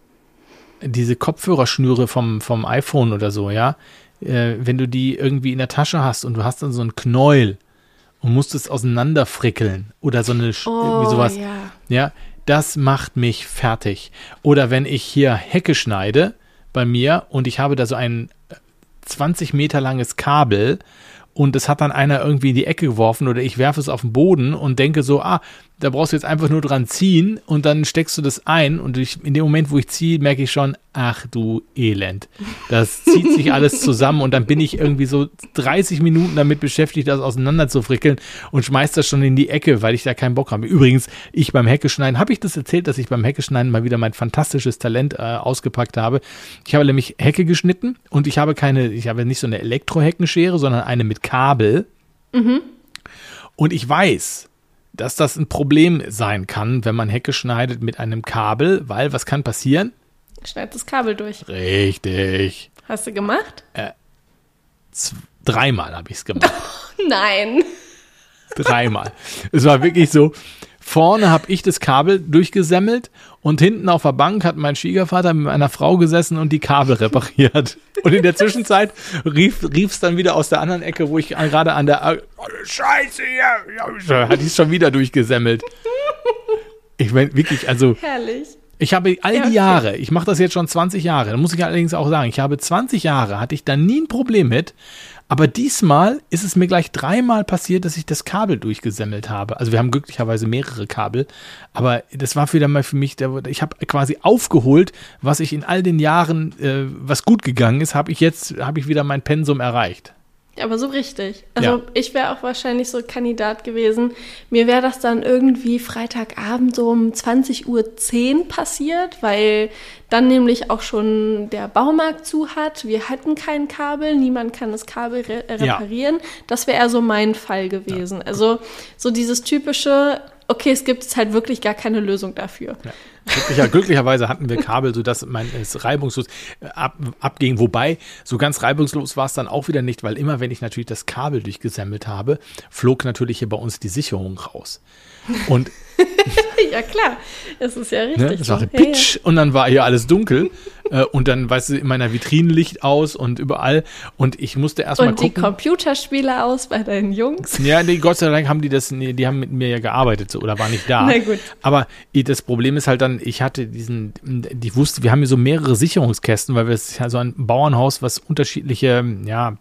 diese Kopfhörerschnüre vom, vom iPhone oder so, ja, äh, wenn du die irgendwie in der Tasche hast und du hast dann so einen Knäuel und musst es auseinanderfrickeln oder so eine, Sch- irgendwie Oh, sowas. ja. Ja, das macht mich fertig. Oder wenn ich hier Hecke schneide bei mir und ich habe da so ein äh, 20 Meter langes Kabel und es hat dann einer irgendwie in die Ecke geworfen oder ich werfe es auf den Boden und denke so, ah, da brauchst du jetzt einfach nur dran ziehen und dann steckst du das ein und ich, in dem Moment, wo ich ziehe, merke ich schon, ach du Elend. Das [laughs] zieht sich alles zusammen und dann bin ich irgendwie so 30 Minuten damit beschäftigt, das auseinander zu frickeln und schmeiß das schon in die Ecke, weil ich da keinen Bock habe. Übrigens, ich beim Heckeschneiden, habe ich das erzählt, dass ich beim Heckeschneiden mal wieder mein fantastisches Talent äh, ausgepackt habe. Ich habe nämlich Hecke geschnitten und ich habe keine, ich habe nicht so eine Elektroheckenschere, sondern eine mit Kabel. Und ich weiß, dass das ein Problem sein kann, wenn man Hecke schneidet mit einem Kabel, weil was kann passieren? Schneid das Kabel durch. Richtig. Hast du gemacht? Z dreimal habe ich es gemacht. [laughs] Nein. Dreimal. Es war wirklich so. Vorne habe ich das Kabel durchgesemmelt und hinten auf der Bank hat mein Schwiegervater mit meiner Frau gesessen und die Kabel repariert. Und in der Zwischenzeit rief es dann wieder aus der anderen Ecke, wo ich gerade an der oh, Scheiße hier, ja, hat es schon wieder durchgesemmelt. Ich meine wirklich, also Herrlich. ich habe all Ja, die okay. Jahre, ich mache das jetzt schon 20 Jahre, da muss ich allerdings auch sagen, ich habe 20 Jahre, hatte ich da nie ein Problem mit, aber diesmal ist es mir gleich dreimal passiert, dass ich das Kabel durchgesemmelt habe. Also wir haben glücklicherweise mehrere Kabel, aber das war wieder mal für mich, ich habe quasi aufgeholt, was ich in all den Jahren, äh, was gut gegangen ist, habe ich jetzt, habe ich wieder mein Pensum erreicht. Aber so richtig. Also Ja. ich wäre auch wahrscheinlich so Kandidat gewesen. Mir wäre das dann irgendwie Freitagabend so um 20.10 Uhr passiert, weil dann nämlich auch schon der Baumarkt zu hat. Wir hatten kein Kabel, niemand kann das Kabel re äh, Ja. reparieren. Das wäre eher so mein Fall gewesen. Also so dieses typische, okay, es gibt jetzt halt wirklich gar keine Lösung dafür. Glücklicher, glücklicherweise hatten wir Kabel, sodass mein, es reibungslos äh, ab, abging. Wobei, so ganz reibungslos war es dann auch wieder nicht, weil immer, wenn ich natürlich das Kabel durchgesemmelt habe, flog natürlich hier bei uns die Sicherung raus. Und [laughs] ja klar, das ist ja richtig. ne, so. machte Ja, ja. Pitch und dann war hier alles dunkel. Äh, und dann, weißt du, in meiner Vitrine Licht aus und überall. Und ich musste erstmal Und die gucken. Computerspiele aus bei deinen Jungs. Ja, nee, Gott sei Dank haben die das, nee, die haben mit mir ja gearbeitet so, oder war nicht da. Na gut. Aber das Problem ist halt dann, ich hatte diesen, ich wusste, wir haben hier so mehrere Sicherungskästen, weil wir es ja so ein Bauernhaus, was unterschiedliche, ja,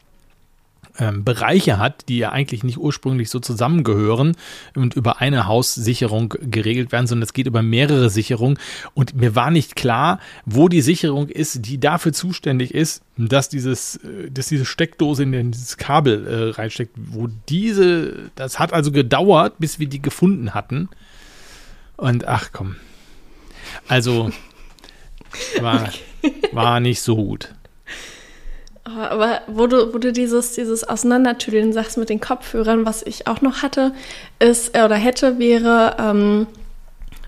ähm, Bereiche hat, die ja eigentlich nicht ursprünglich so zusammengehören und über eine Haussicherung geregelt werden, sondern es geht über mehrere Sicherungen. Und mir war nicht klar, wo die Sicherung ist, die dafür zuständig ist, dass dieses, äh, dass diese Steckdose in den- dieses Kabel äh, reinsteckt, wo diese, das hat also gedauert, bis wir die gefunden hatten. Und ach komm. Also war, [laughs] war nicht so gut. Oh, Aber wo du, wo du dieses, dieses Auseinandertüdeln sagst mit den Kopfhörern, was ich auch noch hatte, ist, äh, oder hätte, wäre ähm,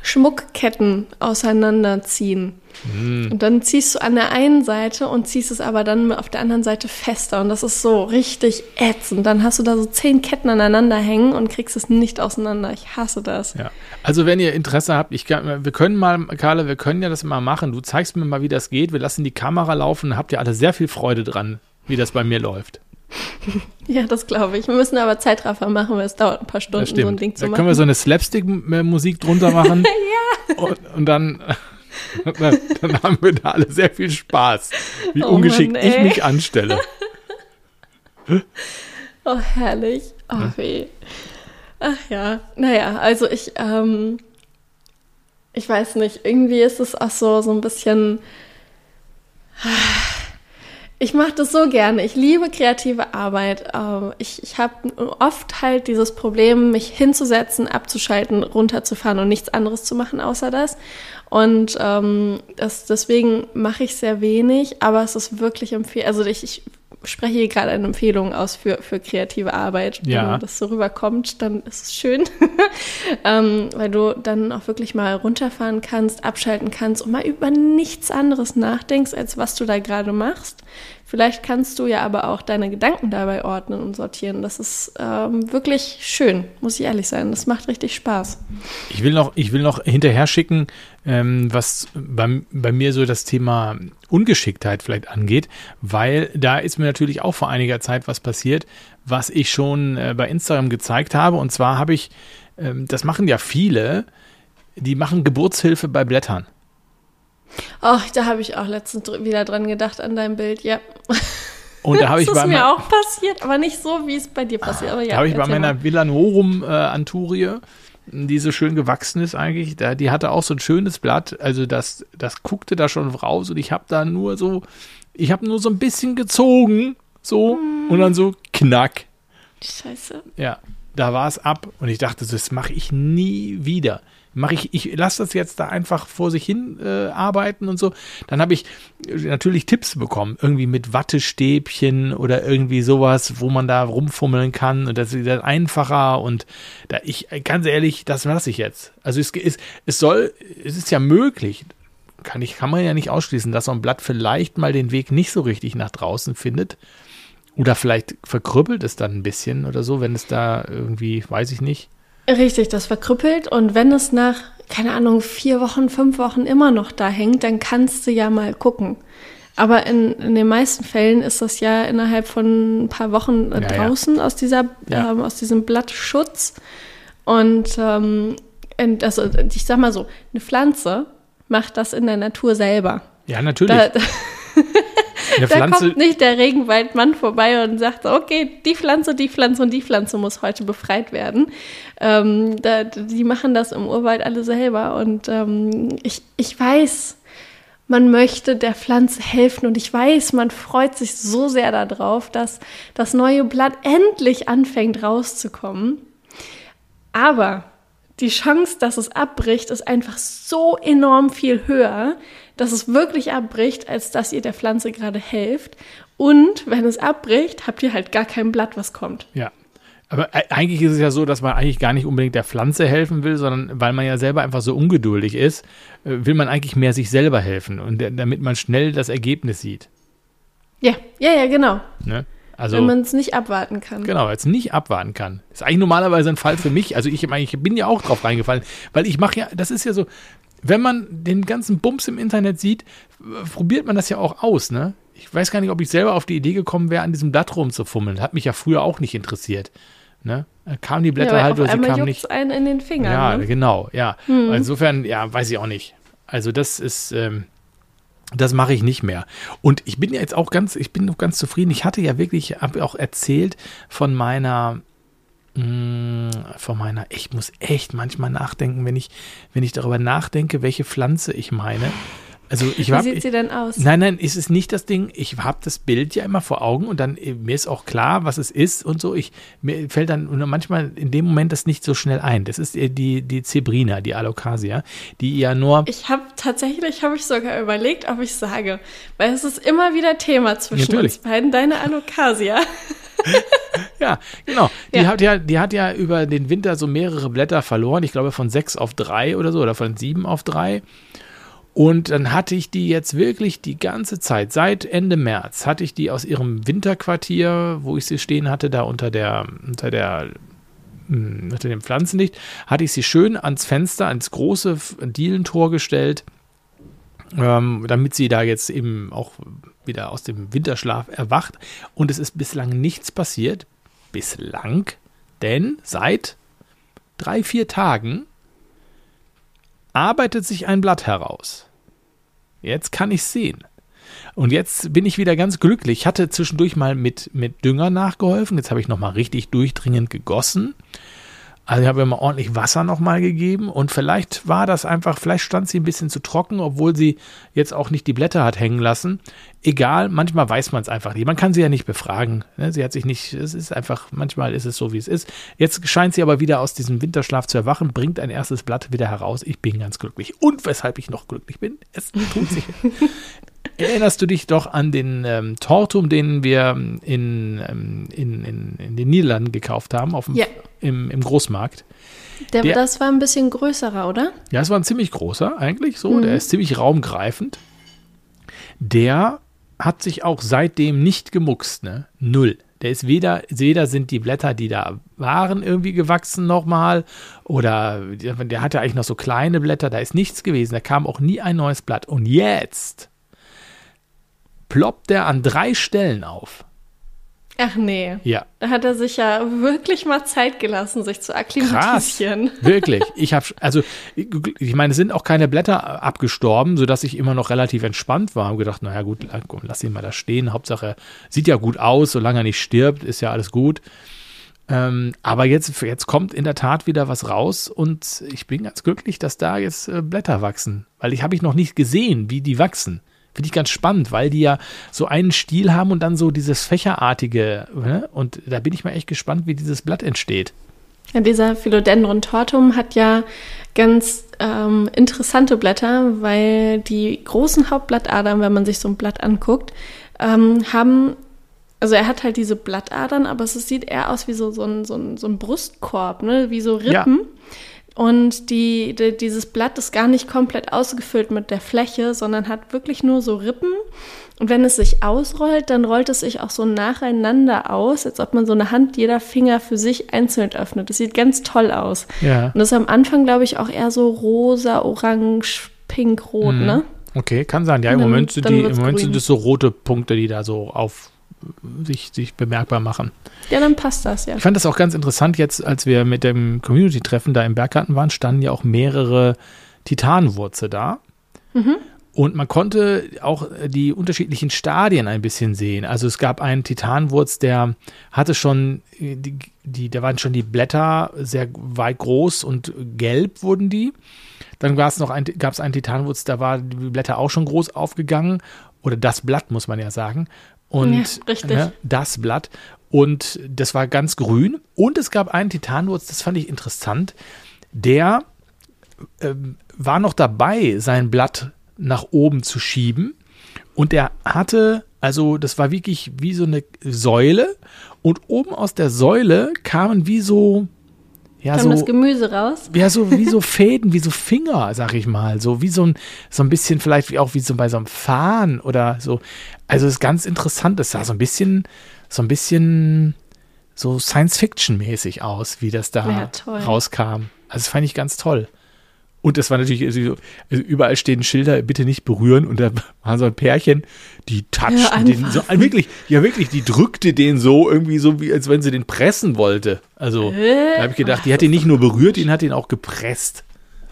Schmuckketten auseinanderziehen. Hm. Und dann ziehst du an der einen Seite und ziehst es aber dann auf der anderen Seite fester. Und das ist so richtig ätzend. Dann hast du da so zehn Ketten aneinander hängen und kriegst es nicht auseinander. Ich hasse das. Ja. Also wenn ihr Interesse habt, ich kann, wir können mal, Carla, wir können ja das mal machen. Du zeigst mir mal, wie das geht. Wir lassen die Kamera laufen. Habt ihr alle sehr viel Freude dran, wie das bei mir läuft. [laughs] Ja, das glaube ich. Wir müssen aber Zeitraffer machen, weil es dauert ein paar Stunden, so ein Ding zu da machen. können wir so eine Slapstick-Musik drunter machen. [laughs] ja. Und, und dann, [laughs] dann, dann haben wir da alle sehr viel Spaß, wie Oh ungeschickt Mann, ich mich anstelle. Oh, herrlich. Oh, weh. Ach ja. Naja, also ich, ähm, ich weiß nicht, irgendwie ist es auch so, so ein bisschen. Ich mache das so gerne. Ich liebe kreative Arbeit. Ähm, Ich, ich habe oft halt dieses Problem, mich hinzusetzen, abzuschalten, runterzufahren und nichts anderes zu machen außer das. Und ähm, das, deswegen mache ich sehr wenig, aber es ist wirklich empfehlenswert. Also ich, ich spreche hier gerade eine Empfehlung aus für, für kreative Arbeit. Ja. Wenn das so rüberkommt, dann ist es schön, [laughs] ähm, weil du dann auch wirklich mal runterfahren kannst, abschalten kannst und mal über nichts anderes nachdenkst, als was du da gerade machst. Vielleicht kannst du ja aber auch deine Gedanken dabei ordnen und sortieren. Das ist ähm, wirklich schön, muss ich ehrlich sein. Das macht richtig Spaß. Ich will noch, ich will noch hinterher schicken, ähm, was bei, bei mir so das Thema Ungeschicktheit vielleicht angeht, weil da ist mir natürlich auch vor einiger Zeit was passiert, was ich schon äh, bei Instagram gezeigt habe. Und zwar habe ich, ähm, das machen ja viele, die machen Geburtshilfe bei Blättern. Oh, da habe ich auch letztens dr- wieder dran gedacht an dein Bild. Ja, Und da habe ich das bei ist mir auch passiert, aber nicht so, wie es bei dir passiert. Aber ja, Da habe ich bei meiner. Villa Norum äh, Anturie, die so schön gewachsen ist eigentlich, da, die hatte auch so ein schönes Blatt, also das, das guckte da schon raus und ich habe da nur so, ich habe nur so ein bisschen gezogen, so, und dann so knack. Scheiße. Ja, da war es ab und ich dachte, das mache ich nie wieder. Mache ich, ich lasse das jetzt da einfach vor sich hin äh, arbeiten und so. Dann habe ich äh, natürlich Tipps bekommen, irgendwie mit Wattestäbchen oder irgendwie sowas, wo man da rumfummeln kann und das ist dann einfacher und da ich ganz ehrlich, das lasse ich jetzt. Also es ist, es soll, es ist ja möglich, kann ich, kann man ja nicht ausschließen, dass so ein Blatt vielleicht mal den Weg nicht so richtig nach draußen findet. Oder vielleicht verkrüppelt es dann ein bisschen oder so, wenn es da irgendwie, weiß ich nicht. Richtig, das verkrüppelt. Und wenn es nach, keine Ahnung, vier Wochen, fünf Wochen immer noch da hängt, dann kannst du ja mal gucken. Aber in, in den meisten Fällen ist das ja innerhalb von ein paar Wochen äh, Ja, ja. draußen aus dieser, Ja. ähm, aus diesem Blattschutz. Und ähm, also, ich sag mal so, eine Pflanze macht das in der Natur selber. Ja, natürlich. Da, da, [laughs] Eine da Pflanze, kommt nicht der Regenwaldmann vorbei und sagt, okay, die Pflanze, die Pflanze und die Pflanze muss heute befreit werden. Ähm, da, die machen das im Urwald alle selber. Und ähm, ich, ich weiß, man möchte der Pflanze helfen und ich weiß, man freut sich so sehr darauf, dass das neue Blatt endlich anfängt rauszukommen. Aber die Chance, dass es abbricht, ist einfach so enorm viel höher, dass es wirklich abbricht, als dass ihr der Pflanze gerade helft. Und wenn es abbricht, habt ihr halt gar kein Blatt, was kommt. ja. Aber eigentlich ist es ja so, dass man eigentlich gar nicht unbedingt der Pflanze helfen will, sondern weil man ja selber einfach so ungeduldig ist, äh, will man eigentlich mehr sich selber helfen und der- damit man schnell das Ergebnis sieht. Ja, ja, ja, genau. Ne? Also wenn man es nicht abwarten kann. Genau, jetzt nicht abwarten kann. Ist eigentlich normalerweise ein Fall für mich. Also ich, ich bin ja auch drauf reingefallen, weil ich mache ja, das ist ja so, wenn man den ganzen Bums im Internet sieht, probiert man das ja auch aus, ne? Ich weiß gar nicht, ob ich selber auf die Idee gekommen wäre, an diesem Blatt rumzufummeln. Hat mich ja früher auch nicht interessiert. Ne? Da kamen die Blätter ja, weil halt oder sie kamen nicht. einen in den Fingern. Ja, ne? genau, ja. Insofern, ja, weiß ich auch nicht. Also das ist, ähm, das mache ich nicht mehr. Und ich bin ja jetzt auch ganz, ich bin noch ganz zufrieden. Ich hatte ja wirklich, habe auch erzählt von meiner, mh, von meiner, ich muss echt manchmal nachdenken, wenn ich, wenn ich darüber nachdenke, welche Pflanze ich meine. Also ich Wie hab, sieht sie denn aus? Nein, nein, ist es nicht das Ding. Ich habe das Bild ja immer vor Augen und dann äh, mir ist auch klar, was es ist und so. Ich mir fällt dann manchmal in dem Moment das nicht so schnell ein. Das ist äh, die die Zebrina, die Alocasia, die ja nur Ich habe tatsächlich, habe ich sogar überlegt, ob ich sage, weil es ist immer wieder Thema zwischen Natürlich. uns beiden, deine Alocasia. [laughs] Ja, genau. Die, Ja. Hat ja, die hat ja über den Winter so mehrere Blätter verloren. Ich glaube von sechs auf drei oder so oder von sieben auf drei. Und dann hatte ich die jetzt wirklich die ganze Zeit, seit Ende März, hatte ich die aus ihrem Winterquartier, wo ich sie stehen hatte, da unter der, unter der, mh, unter dem Pflanzenlicht, hatte ich sie schön ans Fenster, ans große Dielentor gestellt, ähm, damit sie da jetzt eben auch wieder aus dem Winterschlaf erwacht. Und es ist bislang nichts passiert. Bislang. Denn seit drei, vier Tagen arbeitet sich ein Blatt heraus. Jetzt kann ich sehen. Und jetzt bin ich wieder ganz glücklich. Ich hatte zwischendurch mal mit, mit Dünger nachgeholfen. Jetzt habe ich nochmal richtig durchdringend gegossen. Also ich habe mal ordentlich Wasser nochmal gegeben und vielleicht war das einfach, vielleicht stand sie ein bisschen zu trocken, obwohl sie jetzt auch nicht die Blätter hat hängen lassen. Egal, manchmal weiß man es einfach nicht. Man kann sie ja nicht befragen. ne? Sie hat sich nicht, es ist einfach, manchmal ist es so, wie es ist. Jetzt scheint sie aber wieder aus diesem Winterschlaf zu erwachen, bringt ein erstes Blatt wieder heraus. Ich bin ganz glücklich. Und weshalb ich noch glücklich bin, es tut sich. [laughs] Erinnerst du dich doch an den ähm, Tortum, den wir in, ähm, in, in, in den Niederlanden gekauft haben, auf dem, Ja. im, im Großmarkt? Der, Der- das war ein bisschen größerer, oder? Ja, es war ein ziemlich großer eigentlich, so. Der ist ziemlich raumgreifend. Der hat sich auch seitdem nicht gemuckst, ne? Null. Der ist weder, weder sind die Blätter, die da waren, irgendwie gewachsen nochmal, oder der hatte eigentlich noch so kleine Blätter, da ist nichts gewesen, da kam auch nie ein neues Blatt. Und jetzt ploppt der an drei Stellen auf. Ach nee. Ja, Da hat er sich ja wirklich mal Zeit gelassen, sich zu krass. akklimatisieren. Wirklich. Ich habe, also, ich meine, es sind auch keine Blätter abgestorben, sodass ich immer noch relativ entspannt war. Hab gedacht, naja, gut, komm, lass ihn mal da stehen. Hauptsache, sieht ja gut aus, solange er nicht stirbt, ist ja alles gut. Ähm, aber jetzt, jetzt kommt in der Tat wieder was raus und ich bin ganz glücklich, dass da jetzt äh, Blätter wachsen. Weil ich habe ich noch nicht gesehen, wie die wachsen. Finde ich ganz spannend, weil die ja so einen Stiel haben und dann so dieses Fächerartige. Ne? Und da bin ich mal echt gespannt, wie dieses Blatt entsteht. Ja, dieser Philodendron tortum hat ja ganz ähm, interessante Blätter, weil die großen Hauptblattadern, wenn man sich so ein Blatt anguckt, ähm, haben, also er hat halt diese Blattadern, aber es sieht eher aus wie so, so, ein, so, ein, so ein Brustkorb, ne? wie so Rippen. Und die, die, dieses Blatt ist gar nicht komplett ausgefüllt mit der Fläche, sondern hat wirklich nur so Rippen. Und wenn es sich ausrollt, dann rollt es sich auch so nacheinander aus, als ob man so eine Hand jeder Finger für sich einzeln öffnet. Das sieht ganz toll aus. Ja. Und das ist am Anfang, glaube ich, auch eher so rosa, orange, pink, rot, Mhm. ne? Okay, kann sein. Ja, im Dann- Moment, sind die, im Moment sind es so rote Punkte, die da so auf sich, sich bemerkbar machen. Ja, dann passt das, ja. Ich fand das auch ganz interessant jetzt, als wir mit dem Community-Treffen da im Berggarten waren, standen ja auch mehrere Titanwurzel da. Und man konnte auch die unterschiedlichen Stadien ein bisschen sehen. Also es gab einen Titanwurz, der hatte schon, äh, die, die, da waren schon die Blätter sehr weit groß und gelb wurden die. Dann gab es noch ein, gab es einen Titanwurz, da war die Blätter auch schon groß aufgegangen. Oder das Blatt, muss man ja sagen. Und Ja, richtig. ne, das Blatt. Und das war ganz grün. Und es gab einen Titanwurz, das fand ich interessant, der ähm, war noch dabei, sein Blatt nach oben zu schieben. Und er hatte, also das war wirklich wie so eine Säule. Und oben aus der Säule kamen wie so, ja, Kam das so, Gemüse raus? ja, so wie so [laughs] Fäden, wie so Finger, sag ich mal. So wie so ein, so ein bisschen vielleicht wie auch wie so bei so einem Fahnen oder so. Also es ist ganz interessant. Es sah so ein bisschen, so ein bisschen so Science-Fiction-mäßig aus, wie das da Ja, rauskam. Also das fand ich ganz toll. Und das war natürlich, also also überall stehen Schilder, bitte nicht berühren. Und da war so ein Pärchen, die touchten den so, wirklich, ja wirklich, die drückte den so irgendwie so, wie als wenn sie den pressen wollte. Also Äh? da habe ich gedacht, die hat ihn nicht nur berührt, den hat ihn auch gepresst.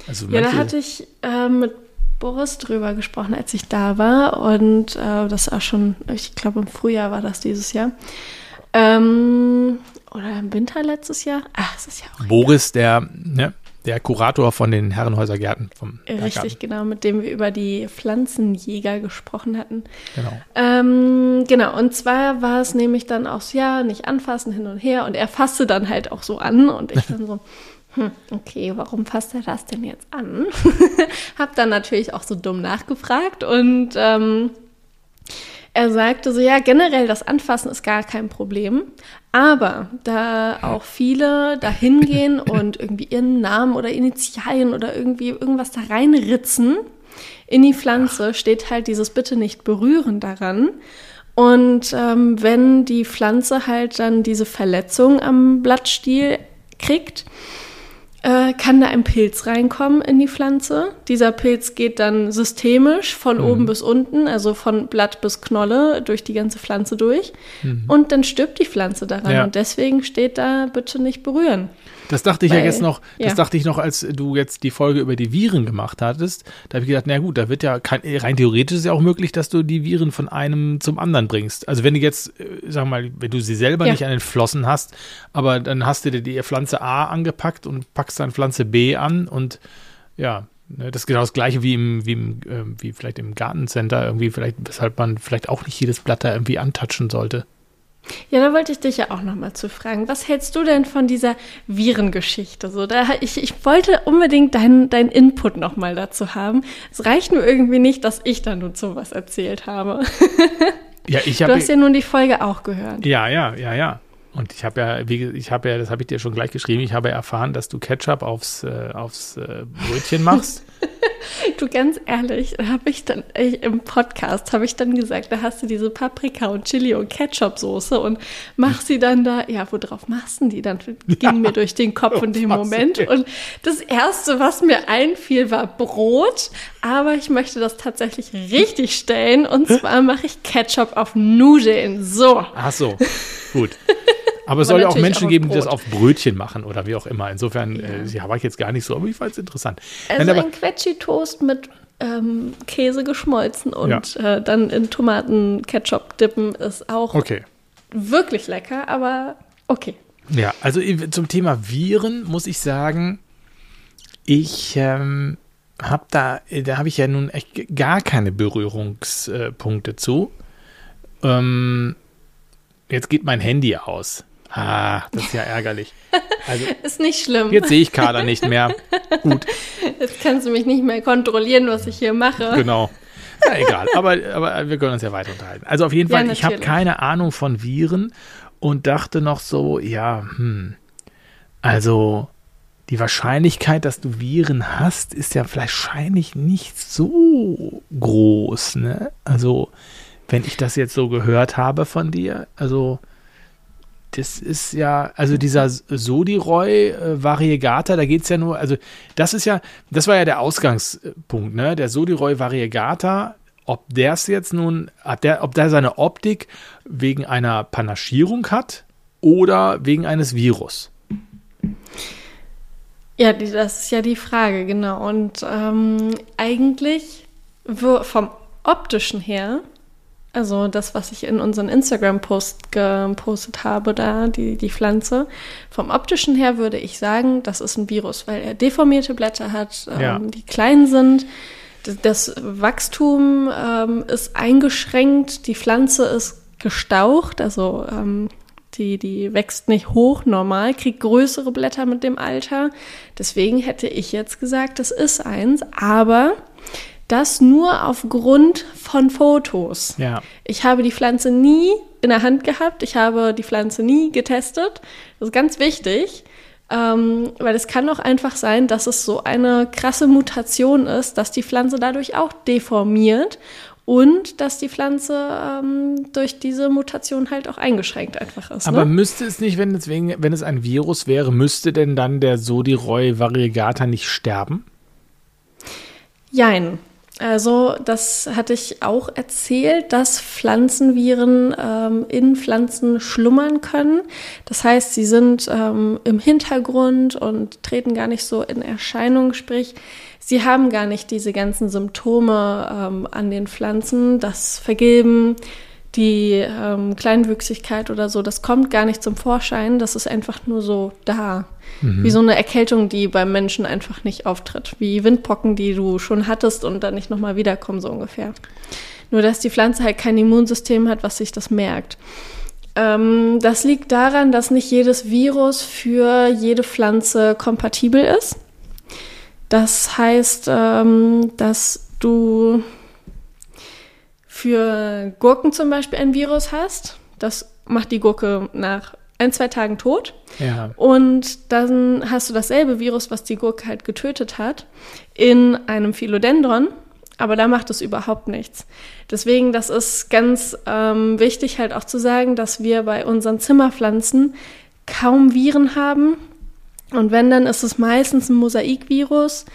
Also Ja, da hatte ich äh, mit Boris drüber gesprochen, als ich da war. Und äh, das auch schon, ich glaube im Frühjahr war das dieses Jahr. Ähm, oder im Winter letztes Jahr. Ach, es ist ja auch Boris, der, ne, der Kurator von den Herrenhäusergärten vom Richtig, Berggarten. genau, mit dem wir über die Pflanzenjäger gesprochen hatten. Genau. Ähm, genau, und zwar war es nämlich dann auch so, ja, nicht anfassen, hin und her. Und er fasste dann halt auch so an und ich dann so, [laughs] hm, okay, warum fasst er das denn jetzt an? [laughs] Hab dann natürlich auch so dumm nachgefragt und ähm, er sagte so, ja, generell das Anfassen ist gar kein Problem. Aber da auch viele da hingehen [laughs] und irgendwie ihren Namen oder Initialien oder irgendwie irgendwas da reinritzen in die Pflanze, steht halt dieses Bitte nicht berühren daran. Und ähm, wenn die Pflanze halt dann diese Verletzung am Blattstiel kriegt, äh, kann da ein Pilz reinkommen in die Pflanze. Dieser Pilz geht dann systemisch von mhm. oben bis unten, also von Blatt bis Knolle, durch die ganze Pflanze durch. Mhm. Und dann stirbt die Pflanze daran. Ja. Und deswegen steht da bitte nicht berühren. Das dachte ich Weil, ja jetzt noch, das ja. dachte ich noch, als du jetzt die Folge über die Viren gemacht hattest. Da habe ich gedacht, na gut, da wird ja kein, rein theoretisch ist ja auch möglich, dass du die Viren von einem zum anderen bringst. Also wenn du jetzt, äh, sag mal, wenn du sie selber ja. nicht an den Flossen hast, aber dann hast du dir die Pflanze A angepackt und packst dann Pflanze B an und ja, ne, das ist genau das gleiche wie im, wie im, äh, wie vielleicht im Gartencenter irgendwie, vielleicht, weshalb man vielleicht auch nicht jedes Blatt da irgendwie antatschen sollte. Ja, da wollte ich dich ja auch nochmal zu fragen. Was hältst du denn von dieser Virengeschichte? So, da, ich, ich wollte unbedingt deinen dein Input nochmal dazu haben. Es reicht nur irgendwie nicht, dass ich da nun so was erzählt habe. Ja, ich habe. Du hast ja nun die Folge auch gehört. Ja, ja, ja, ja. Und ich habe ja, wie, ich habe ja, das habe ich dir schon gleich geschrieben, ich habe erfahren, dass du Ketchup aufs, äh, aufs äh, Brötchen machst. [laughs] du ganz ehrlich, habe ich dann ich, im Podcast habe ich dann gesagt, da hast du diese Paprika und Chili und Ketchup Soße und mach sie dann da, ja, worauf machst du die dann? Ging ja. mir durch den Kopf [laughs] in dem Moment und das erste, was mir einfiel, war Brot, aber ich möchte das tatsächlich richtig stellen und zwar mache ich Ketchup auf Nudeln. So. Ach so. [laughs] Gut. Aber es soll ja auch Menschen geben, die das auf Brötchen machen oder wie auch immer. Insofern, ja. äh, ja, war ich jetzt gar nicht so, aber ich fand es interessant. Also Nein, aber, ein Quetschi-Toast mit ähm, Käse geschmolzen und ja. äh, dann in Tomaten-Ketchup dippen ist auch okay. wirklich lecker, aber okay. Ja, also zum Thema Viren muss ich sagen, ich ähm, habe da, da habe ich ja nun echt gar keine Berührungspunkte zu. Ähm, jetzt geht mein Handy aus. Ah, das ist ja ärgerlich. Also, [laughs] ist nicht schlimm. Jetzt sehe ich Kader nicht mehr. [laughs] Gut. Jetzt kannst du mich nicht mehr kontrollieren, was ich hier mache. Genau. Na egal, aber, aber wir können uns ja weiter unterhalten. Also auf jeden Fall, ja, ich habe keine Ahnung von Viren und dachte noch so, ja, hm, also die Wahrscheinlichkeit, dass du Viren hast, ist ja wahrscheinlich nicht so groß, ne? Also wenn ich das jetzt so gehört habe von dir. Also, das ist ja, also dieser Sodiroy äh, Variegata, da geht es ja nur, also das ist ja, das war ja der Ausgangspunkt, ne? Der Sodiroy Variegata, ob der es jetzt nun, ob der, ob der seine Optik wegen einer Panaschierung hat oder wegen eines Virus. Ja, das ist ja die Frage, genau. Und ähm, eigentlich vom optischen her also das, was ich in unseren Instagram-Post gepostet habe, da, die, die Pflanze. Vom optischen her würde ich sagen, das ist ein Virus, weil er deformierte Blätter hat, ähm, ja. die klein sind. Das Wachstum ähm, ist eingeschränkt, die Pflanze ist gestaucht, also ähm, die, die wächst nicht hoch normal, kriegt größere Blätter mit dem Alter. Deswegen hätte ich jetzt gesagt, das ist eins, aber das nur aufgrund von Fotos. Ja. Ich habe die Pflanze nie in der Hand gehabt. Ich habe die Pflanze nie getestet. Das ist ganz wichtig, ähm, weil es kann auch einfach sein, dass es so eine krasse Mutation ist, dass die Pflanze dadurch auch deformiert und dass die Pflanze ähm, durch diese Mutation halt auch eingeschränkt einfach ist. Aber ne? müsste es nicht, wenn es, wegen, wenn es ein Virus wäre, müsste denn dann der Sodiroy variegata nicht sterben? Jein. Also das hatte ich auch erzählt, dass Pflanzenviren ähm, in Pflanzen schlummern können. Das heißt, sie sind ähm, im Hintergrund und treten gar nicht so in Erscheinung, sprich, sie haben gar nicht diese ganzen Symptome ähm, an den Pflanzen, das Vergilben, die ähm, Kleinwüchsigkeit oder so, das kommt gar nicht zum Vorschein, das ist einfach nur so da. Mhm. Wie so eine Erkältung, die beim Menschen einfach nicht auftritt. Wie Windpocken, die du schon hattest und dann nicht nochmal wiederkommen, so ungefähr. Nur, dass die Pflanze halt kein Immunsystem hat, was sich das merkt. Ähm, das liegt daran, dass nicht jedes Virus für jede Pflanze kompatibel ist. Das heißt, ähm, dass du für Gurken zum Beispiel ein Virus hast. Das macht die Gurke nach ein, zwei Tagen tot. Ja. Und dann hast du dasselbe Virus, was die Gurke halt getötet hat, in einem Philodendron. Aber da macht es überhaupt nichts. Deswegen, das ist ganz ähm, wichtig halt auch zu sagen, dass wir bei unseren Zimmerpflanzen kaum Viren haben. Und wenn, dann ist es meistens ein Mosaikvirus,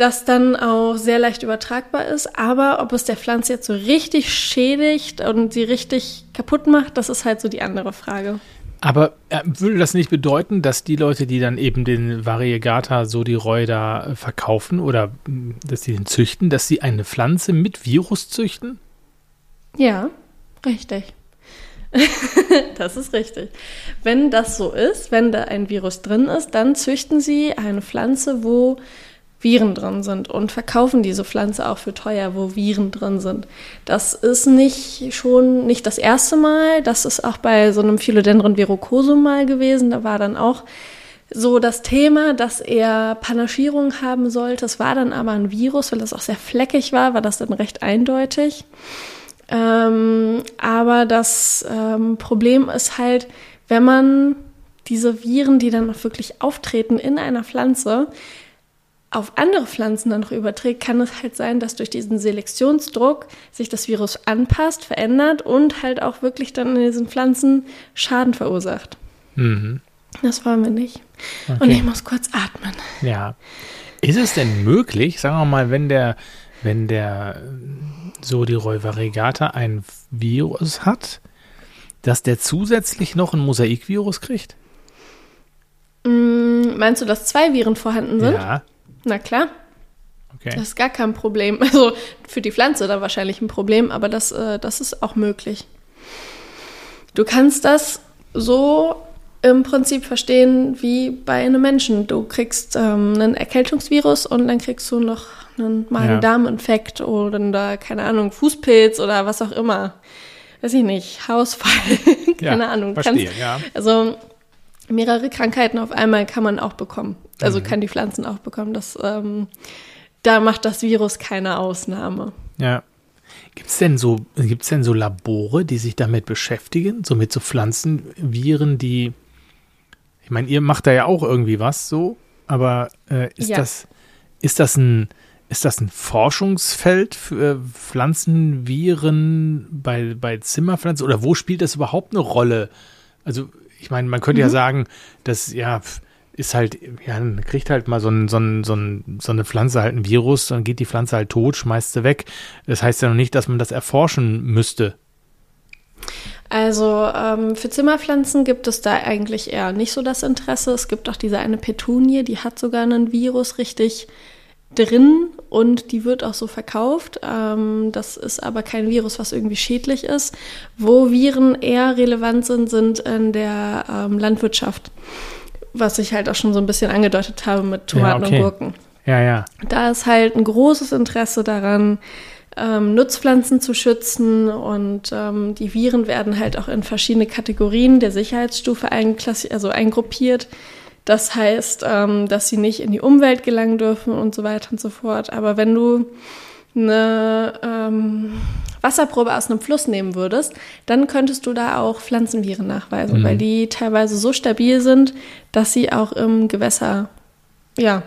das dann auch sehr leicht übertragbar ist. Aber ob es der Pflanze jetzt so richtig schädigt und sie richtig kaputt macht, das ist halt so die andere Frage. Aber äh, würde das nicht bedeuten, dass die Leute, die dann eben den Variegata Sodiroy da äh, verkaufen oder mh, dass die den züchten, dass sie eine Pflanze mit Virus züchten? Ja, richtig. [laughs] das ist richtig. Wenn das so ist, wenn da ein Virus drin ist, dann züchten sie eine Pflanze, wo Viren drin sind und verkaufen diese Pflanze auch für teuer, wo Viren drin sind. Das ist nicht schon nicht das erste Mal. Das ist auch bei so einem Philodendron verrucosum mal gewesen. Da war dann auch so das Thema, dass er Panaschierung haben sollte. Es war dann aber ein Virus, weil das auch sehr fleckig war, war das dann recht eindeutig. Ähm, aber das ähm, Problem ist halt, wenn man diese Viren, die dann auch wirklich auftreten in einer Pflanze, auf andere Pflanzen dann noch überträgt, kann es halt sein, dass durch diesen Selektionsdruck sich das Virus anpasst, verändert und halt auch wirklich dann in diesen Pflanzen Schaden verursacht. Mhm. Das wollen wir nicht. Okay. Und ich muss kurz atmen. Ja. Ist es denn möglich, sagen wir mal, wenn der, wenn der Sodiroy variegata ein Virus hat, dass der zusätzlich noch ein Mosaikvirus kriegt? Mm, meinst du, dass zwei Viren vorhanden sind? Ja. Na klar. Okay. Das ist gar kein Problem. [laughs] Also für die Pflanze dann wahrscheinlich ein Problem, aber das, äh, das ist auch möglich. Du kannst das so im Prinzip verstehen wie bei einem Menschen. Du kriegst ähm, einen Erkältungsvirus und dann kriegst du noch einen Magen-Darm-Infekt oder, keine Ahnung, Fußpilz oder was auch immer. Weiß ich nicht, Hausfall, [laughs] keine ja, Ahnung. Verstehe, Kannst- ja. Also mehrere Krankheiten auf einmal kann man auch bekommen. Also Mhm. kann die Pflanzen auch bekommen. Das, ähm, da macht das Virus keine Ausnahme. Ja. Gibt es denn so, gibt's denn so Labore, die sich damit beschäftigen, so mit so Pflanzenviren, die, ich meine, ihr macht da ja auch irgendwie was so, aber äh, ist Ja. das, ist das ein, ist das ein Forschungsfeld für Pflanzenviren bei, bei Zimmerpflanzen oder wo spielt das überhaupt eine Rolle? Also, ich meine, man könnte ja sagen, dass, ja, pf, ist halt, ja, dann kriegt halt mal so, ein, so, ein, so, ein, so eine Pflanze halt ein Virus, dann geht die Pflanze halt tot, schmeißt sie weg. Das heißt ja noch nicht, dass man das erforschen müsste. Also ähm, für Zimmerpflanzen gibt es da eigentlich eher nicht so das Interesse. Es gibt auch diese eine Petunie, die hat sogar einen Virus richtig drin und die wird auch so verkauft. Ähm, das ist aber kein Virus, was irgendwie schädlich ist. Wo Viren eher relevant sind, sind in der ähm, Landwirtschaft. Was ich halt auch schon so ein bisschen angedeutet habe mit Tomaten okay. und Gurken. Ja, ja. Da ist halt ein großes Interesse daran, ähm, Nutzpflanzen zu schützen und ähm, die Viren werden halt auch in verschiedene Kategorien der Sicherheitsstufe einklassi also eingruppiert. Das heißt, ähm, dass sie nicht in die Umwelt gelangen dürfen und so weiter und so fort. Aber wenn du eine ähm, Wasserprobe aus einem Fluss nehmen würdest, dann könntest du da auch Pflanzenviren nachweisen, Mhm. weil die teilweise so stabil sind, dass sie auch im Gewässer ja,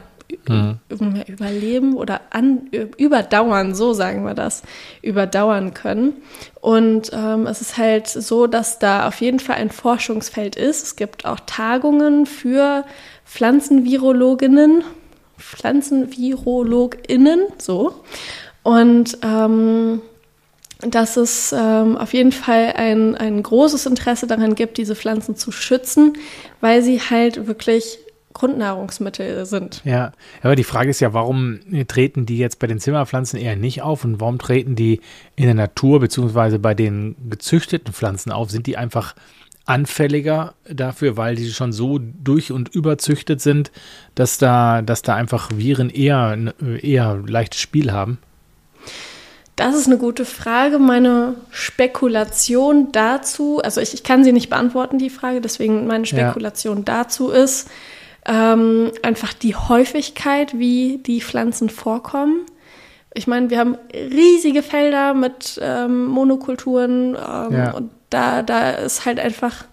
Mhm. über- überleben oder an, überdauern, so sagen wir das, überdauern können. Und ähm, es ist halt so, dass da auf jeden Fall ein Forschungsfeld ist. Es gibt auch Tagungen für Pflanzenvirologinnen, PflanzenvirologInnen, so. Und ähm, dass es ähm, auf jeden Fall ein, ein großes Interesse daran gibt, diese Pflanzen zu schützen, weil sie halt wirklich Grundnahrungsmittel sind. Ja, aber die Frage ist ja, warum treten die jetzt bei den Zimmerpflanzen eher nicht auf und warum treten die in der Natur beziehungsweise bei den gezüchteten Pflanzen auf? Sind die einfach anfälliger dafür, weil die schon so durch und überzüchtet sind, dass da, dass da einfach Viren eher, eher leichtes Spiel haben? Das ist eine gute Frage. Meine Spekulation dazu, also ich, ich kann sie nicht beantworten, die Frage, deswegen meine Ja. Spekulation dazu ist ähm, einfach die Häufigkeit, wie die Pflanzen vorkommen. Ich meine, wir haben riesige Felder mit ähm, Monokulturen ähm, Ja. und da, da ist halt einfach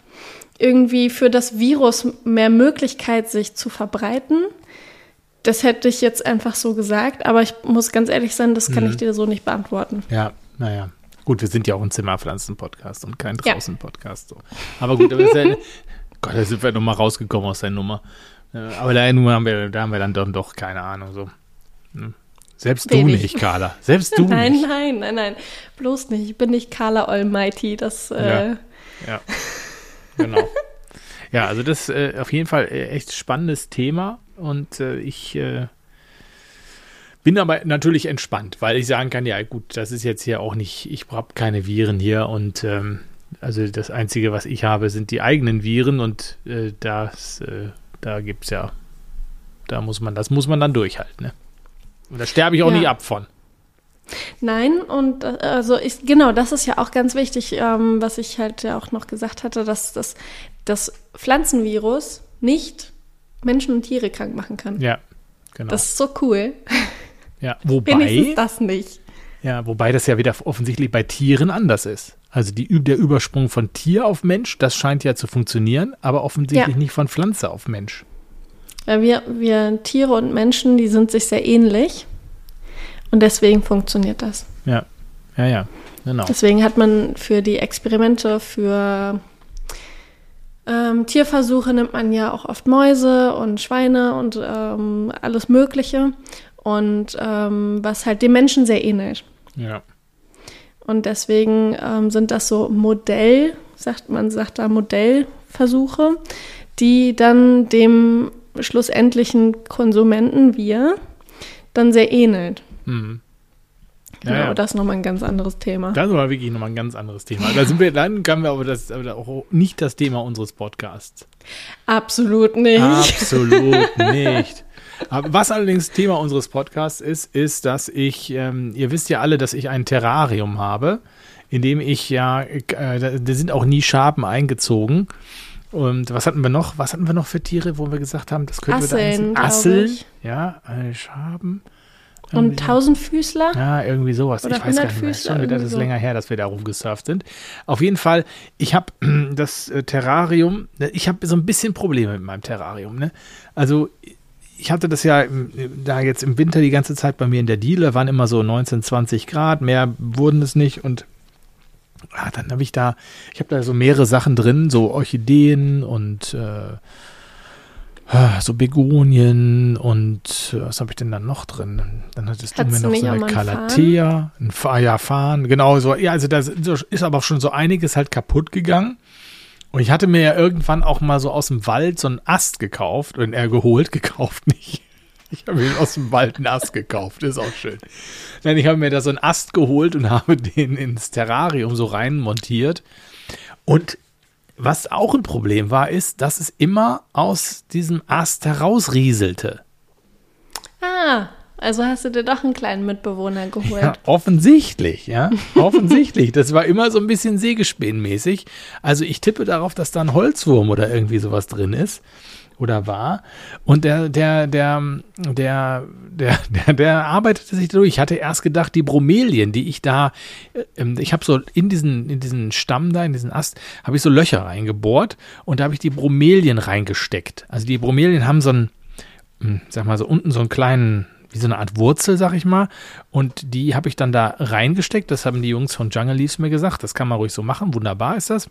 irgendwie für das Virus mehr Möglichkeit, sich zu verbreiten. Das hätte ich jetzt einfach so gesagt, aber ich muss ganz ehrlich sein, das kann Mhm. ich dir so nicht beantworten. Ja, naja. Gut, wir sind ja auch ein Zimmerpflanzen-Podcast und kein. Draußen-Podcast. So. Aber gut, aber ja, [laughs] Gott, da sind wir nochmal rausgekommen aus der Nummer. Äh, Aber da, haben wir, da haben wir dann doch, doch keine Ahnung. So. Hm. Selbst du Wenig. nicht, Carla. Selbst du [laughs] nein, nicht. nein, nein, nein. Bloß nicht. Ich bin nicht Carla Almighty. Das, äh, Ja. Ja, [laughs] genau. Ja, also das ist äh, auf jeden Fall äh, echt spannendes Thema und äh, ich äh, bin aber natürlich entspannt, weil ich sagen kann, ja gut, das ist jetzt hier auch nicht, ich habe keine Viren hier und ähm, also das Einzige, was ich habe, sind die eigenen Viren und äh, das, äh, da gibt es ja, da muss man, das muss man dann durchhalten. Ne? Und da sterbe ich auch Ja. nicht ab von. Nein, und äh, also ich, genau, das ist ja auch ganz wichtig, ähm, was ich halt ja auch noch gesagt hatte, dass das, das Pflanzenvirus nicht Menschen und Tiere krank machen kann. Ja, genau. Das ist so cool. ja, [laughs] Wenigstens wobei, das nicht. Ja, wobei das ja wieder offensichtlich bei Tieren anders ist. Also die, der Übersprung von Tier auf Mensch, das scheint ja zu funktionieren, aber offensichtlich Ja. nicht von Pflanze auf Mensch. Weil wir, wir Tiere und Menschen, die sind sich sehr ähnlich. Und deswegen funktioniert das. Ja, ja, ja, genau. Deswegen hat man für die Experimente, für ähm, Tierversuche nimmt man ja auch oft Mäuse und Schweine und ähm, alles Mögliche. Und ähm, was halt dem Menschen sehr ähnelt. Ja, Und deswegen ähm, sind das so Modell, sagt man, sagt da Modellversuche, die dann dem schlussendlichen Konsumenten, wir, dann sehr ähnelt. mhm. Genau, ja, ja. das ist nochmal ein ganz anderes Thema. Das war wirklich nochmal ein ganz anderes Thema. Da sind wir, dann können wir aber das aber auch nicht das Thema unseres Podcasts. Absolut nicht. Absolut [laughs] nicht. Was allerdings Thema unseres Podcasts ist, ist, dass ich, ähm, ihr wisst ja alle, dass ich ein Terrarium habe, in dem ich ja, äh, da, da sind auch nie Schaben eingezogen. Und was hatten wir noch? Was hatten wir noch für Tiere, wo wir gesagt haben, das könnte Asseln, da glaub Asseln, ja, äh, Schaben. Und so. Tausendfüßler? Ja, irgendwie sowas. Oder ich weiß gar nicht mehr. Schon wieder, das ist so. länger her, dass wir da rumgesurft sind. Auf jeden Fall, ich habe [clears throat] das äh, Terrarium, ich habe so ein bisschen Probleme mit meinem Terrarium. Ne? Also ich hatte das ja im- da jetzt im Winter die ganze Zeit bei mir in der Diele, waren immer so 19, 20 Grad, mehr wurden es nicht und ah, dann habe ich da, ich habe da so mehrere Sachen drin, so Orchideen und äh, so Begonien und äh, was habe ich denn dann noch drin? Dann hattest du mir noch so eine Calathea, ein Fa ja, Farn, genau so. Ja, also da ist aber schon so einiges halt kaputt gegangen. Und ich hatte mir ja irgendwann auch mal so aus dem Wald so einen Ast gekauft und er geholt, [laughs] gekauft nicht. Ich habe mir aus dem Wald einen Ast gekauft, ist auch schön. Nein, ich habe mir da so einen Ast geholt und [laughs] habe den ins Terrarium so rein montiert. Und was auch ein Problem war, ist, dass es immer aus diesem Ast herausrieselte. Ah, also hast du dir doch einen kleinen Mitbewohner geholt. Ja, offensichtlich, ja. Offensichtlich. Das war immer so ein bisschen Sägespähnmäßig. Also ich tippe darauf, dass da ein Holzwurm oder irgendwie sowas drin ist. Oder war. Und der, der, der, der, der, [laughs] der, der arbeitete sich durch. Ich hatte erst gedacht, die Bromelien, die ich da, ähm, ich habe so in diesen, in diesen Stamm da, in diesen Ast, habe ich so Löcher reingebohrt und da habe ich die Bromelien reingesteckt. Also die Bromelien haben so einen, hm, sag mal so unten so einen kleinen, wie so eine Art Wurzel, sag ich mal. Und die habe ich dann da reingesteckt. Das haben die Jungs von Jungle Leaves mir gesagt. Das kann man ruhig so machen. Wunderbar ist das.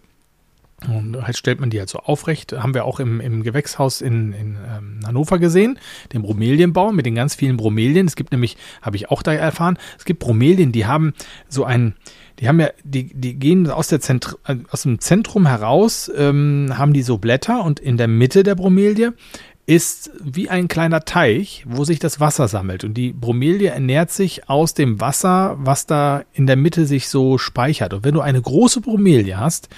Und halt stellt man die halt so aufrecht. Haben wir auch im, im Gewächshaus in, in ähm, Hannover gesehen, den Bromelienbaum mit den ganz vielen Bromelien. Es gibt nämlich, habe ich auch da erfahren, es gibt Bromelien, die haben so ein, die haben ja, die, die gehen aus, der Zentr äh, aus dem Zentrum heraus, ähm, haben die so Blätter und in der Mitte der Bromelie ist wie ein kleiner Teich, wo sich das Wasser sammelt. Und die Bromelie ernährt sich aus dem Wasser, was da in der Mitte sich so speichert. Und wenn du eine große Bromelie hast,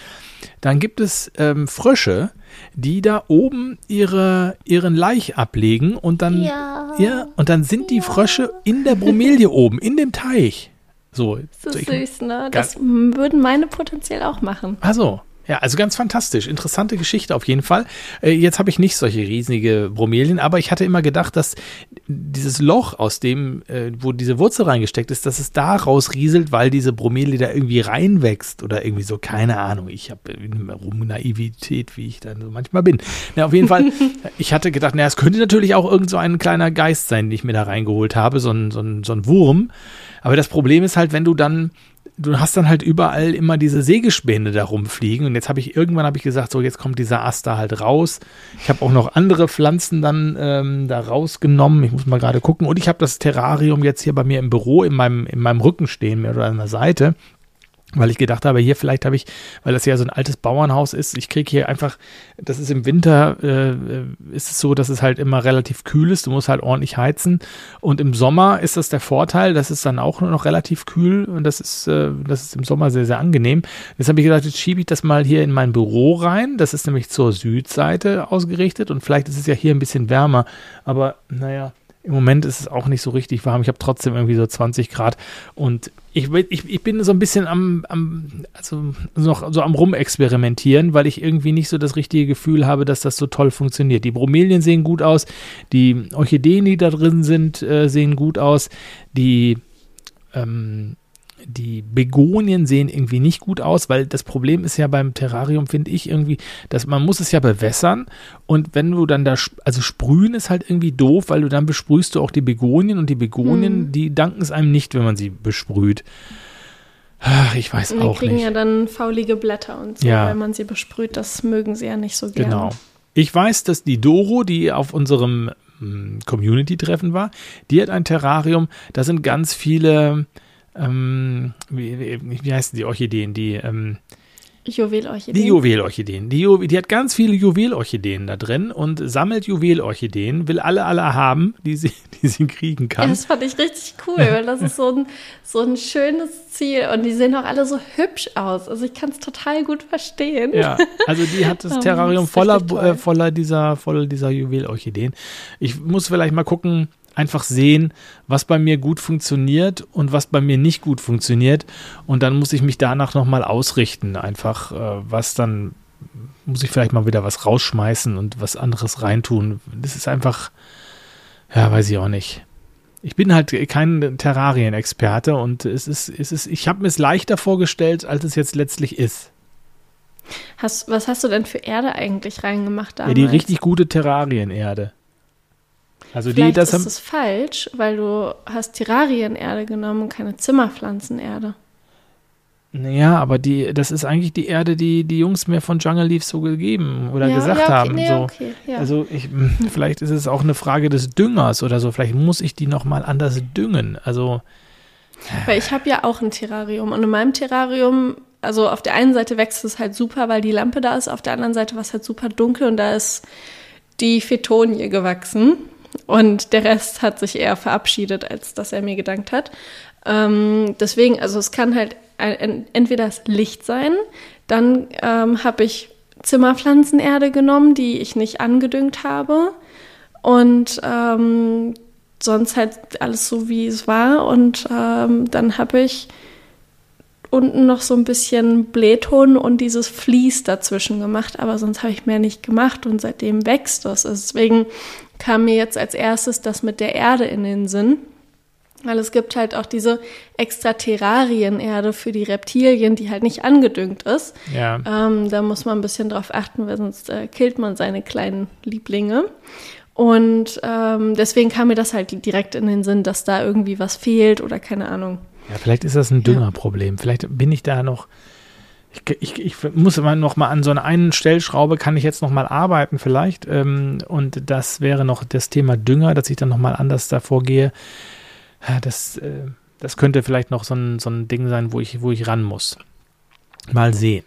dann gibt es ähm, Frösche, die da oben ihre, ihren Laich ablegen und dann, Ja. ja, und dann sind die Frösche in der Bromelie [laughs] oben, in dem Teich. So, Das so ist ich- süß, ne? Das würden meine potenziell auch machen. also, ja, also ganz fantastisch. Interessante Geschichte auf jeden Fall. Äh, jetzt habe ich nicht solche riesige Bromelien, aber ich hatte immer gedacht, dass dieses Loch, aus dem, äh, wo diese Wurzel reingesteckt ist, dass es da rausrieselt, weil diese Bromelie da irgendwie reinwächst oder irgendwie so, keine Ahnung. Ich habe rum Naivität, wie ich dann so manchmal bin. Na, auf jeden Fall, [laughs] ich hatte gedacht, na, es könnte natürlich auch irgend so ein kleiner Geist sein, den ich mir da reingeholt habe, so ein, so ein, so ein Wurm. Aber das Problem ist halt, wenn du dann du hast dann halt überall immer diese Sägespäne da rumfliegen und jetzt habe ich irgendwann habe ich gesagt, so jetzt kommt dieser Ast da halt raus. Ich habe auch noch andere Pflanzen dann ähm, da rausgenommen. Ich muss mal gerade gucken und ich habe das Terrarium jetzt hier bei mir im Büro in meinem in meinem Rücken stehen, mehr oder an der Seite weil ich gedacht habe, hier vielleicht habe ich, weil das ja so ein altes Bauernhaus ist, ich kriege hier einfach, das ist im Winter, äh, ist es so, dass es halt immer relativ kühl ist, du musst halt ordentlich heizen. Und im Sommer ist das der Vorteil, das ist dann auch nur noch relativ kühl und das ist, äh, das ist im Sommer sehr, sehr angenehm. Jetzt habe ich gesagt, jetzt schiebe ich das mal hier in mein Büro rein, das ist nämlich zur Südseite ausgerichtet und vielleicht ist es ja hier ein bisschen wärmer, aber naja, im Moment ist es auch nicht so richtig warm. Ich habe trotzdem irgendwie so 20 Grad und ich, ich, ich bin so ein bisschen am, am, also noch so am Rumexperimentieren, weil ich irgendwie nicht so das richtige Gefühl habe, dass das so toll funktioniert. Die Bromelien sehen gut aus, die Orchideen, die da drin sind, äh, sehen gut aus, die ähm, die Begonien sehen irgendwie nicht gut aus, weil das Problem ist ja beim Terrarium, finde ich irgendwie, dass man muss es ja bewässern und wenn du dann da, also sprühen ist halt irgendwie doof, weil du dann besprühst du auch die Begonien und die Begonien, hm. die danken es einem nicht, wenn man sie besprüht. Ach, ich weiß die auch kriegen nicht. ja dann faulige Blätter und so, Ja. wenn man sie besprüht. Das mögen sie ja nicht so gerne. Genau. Ich weiß, dass die Doro, die auf unserem mm, Community-Treffen war, die hat ein Terrarium, da sind ganz viele, ähm, wie, wie, heißen die Orchideen, die, ähm, Juwelorchideen. Die Juwelorchideen. Die, Ju die hat ganz viele Juwelorchideen da drin und sammelt Juwelorchideen, will alle, alle haben, die sie, [laughs] die sie kriegen Ja, kann. das fand ich richtig cool, weil das ist so ein, so ein schönes Ziel und die sehen auch alle so hübsch aus. Also ich kann es total gut verstehen. Ja, also die hat das Oh, [laughs] Terrarium das voller, äh, voller dieser, voller dieser Juwelorchideen. Ich muss vielleicht mal gucken, einfach sehen, was bei mir gut funktioniert und was bei mir nicht gut funktioniert. Und dann muss ich mich danach nochmal ausrichten. Einfach, äh, was dann, muss ich vielleicht mal wieder was rausschmeißen und was anderes reintun. Das ist einfach, ja, weiß ich auch nicht. Ich bin halt kein Terrarienexperte und es ist, es ist, ich habe mir es leichter vorgestellt, als es jetzt letztlich ist. Hast, was hast du denn für Erde eigentlich reingemacht Ja, damals? die richtig gute Terrarienerde. Also die, das ist es falsch, weil du hast Terrarienerde genommen und keine Zimmerpflanzenerde. ja, aber die, das ist eigentlich die Erde, die die Jungs mir von Jungle Leaf so gegeben oder ja, gesagt ja, okay, haben. Nee, so. okay, ja. Also ich, [laughs] vielleicht ist es auch eine Frage des Düngers oder so. Vielleicht muss ich die noch mal anders düngen. Also Weil ich habe ja auch ein Terrarium und in meinem Terrarium, also auf der einen Seite wächst es halt super, weil die Lampe da ist, auf der anderen Seite war es halt super dunkel und da ist die Fetonie gewachsen und der Rest hat sich eher verabschiedet, als dass er mir gedankt hat. Ähm, deswegen, also es kann halt entweder das Licht sein, dann ähm, habe ich Zimmerpflanzenerde genommen, die ich nicht angedüngt habe und ähm, sonst halt alles so, wie es war. Und ähm, dann habe ich unten noch so ein bisschen Blähton und dieses Vlies dazwischen gemacht, aber sonst habe ich mehr nicht gemacht und seitdem wächst das. Deswegen kam mir jetzt als erstes das mit der Erde in den Sinn. Weil es gibt halt auch diese extra Terrarienerde für die Reptilien, die halt nicht angedüngt ist. ja, Ähm, da muss man ein bisschen drauf achten, weil sonst äh, killt man seine kleinen Lieblinge. Und ähm, deswegen kam mir das halt direkt in den Sinn, dass da irgendwie was fehlt oder keine Ahnung. ja, vielleicht ist das ein Düngerproblem. Vielleicht bin ich da noch. Ich, ich, ich muss immer noch mal an so einer einen Stellschraube kann ich jetzt noch mal arbeiten vielleicht ähm, und das wäre noch das Thema Dünger, dass ich dann noch mal anders davor gehe. Das, äh, das könnte vielleicht noch so ein, so ein Ding sein, wo ich, wo ich ran muss. Mal sehen.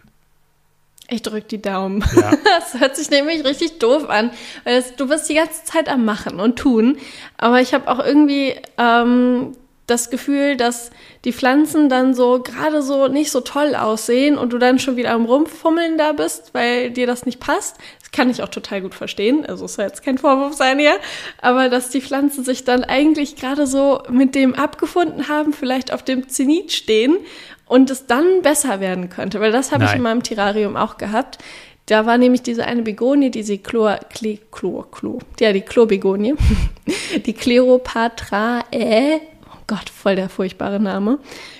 Ich drück die Daumen. Ja. [laughs] Das hört sich nämlich richtig doof an, weil es, du bist die ganze Zeit am Machen und Tun. Aber ich habe auch irgendwie ähm, das Gefühl, dass die Pflanzen dann so gerade so nicht so toll aussehen und du dann schon wieder am Rumfummeln da bist, weil dir das nicht passt. Das kann ich auch total gut verstehen. Also es soll jetzt kein Vorwurf sein hier. Aber dass die Pflanzen sich dann eigentlich gerade so mit dem abgefunden haben, vielleicht auf dem Zenit stehen und es dann besser werden könnte. Weil das habe ich in meinem Terrarium auch gehabt. Da war nämlich diese eine Begonie, diese Chlor, Kle, Chlor, Chlor, ja, die Chlorbegonie, [laughs] die Cleopatra, äh, Gott, voll der furchtbare Name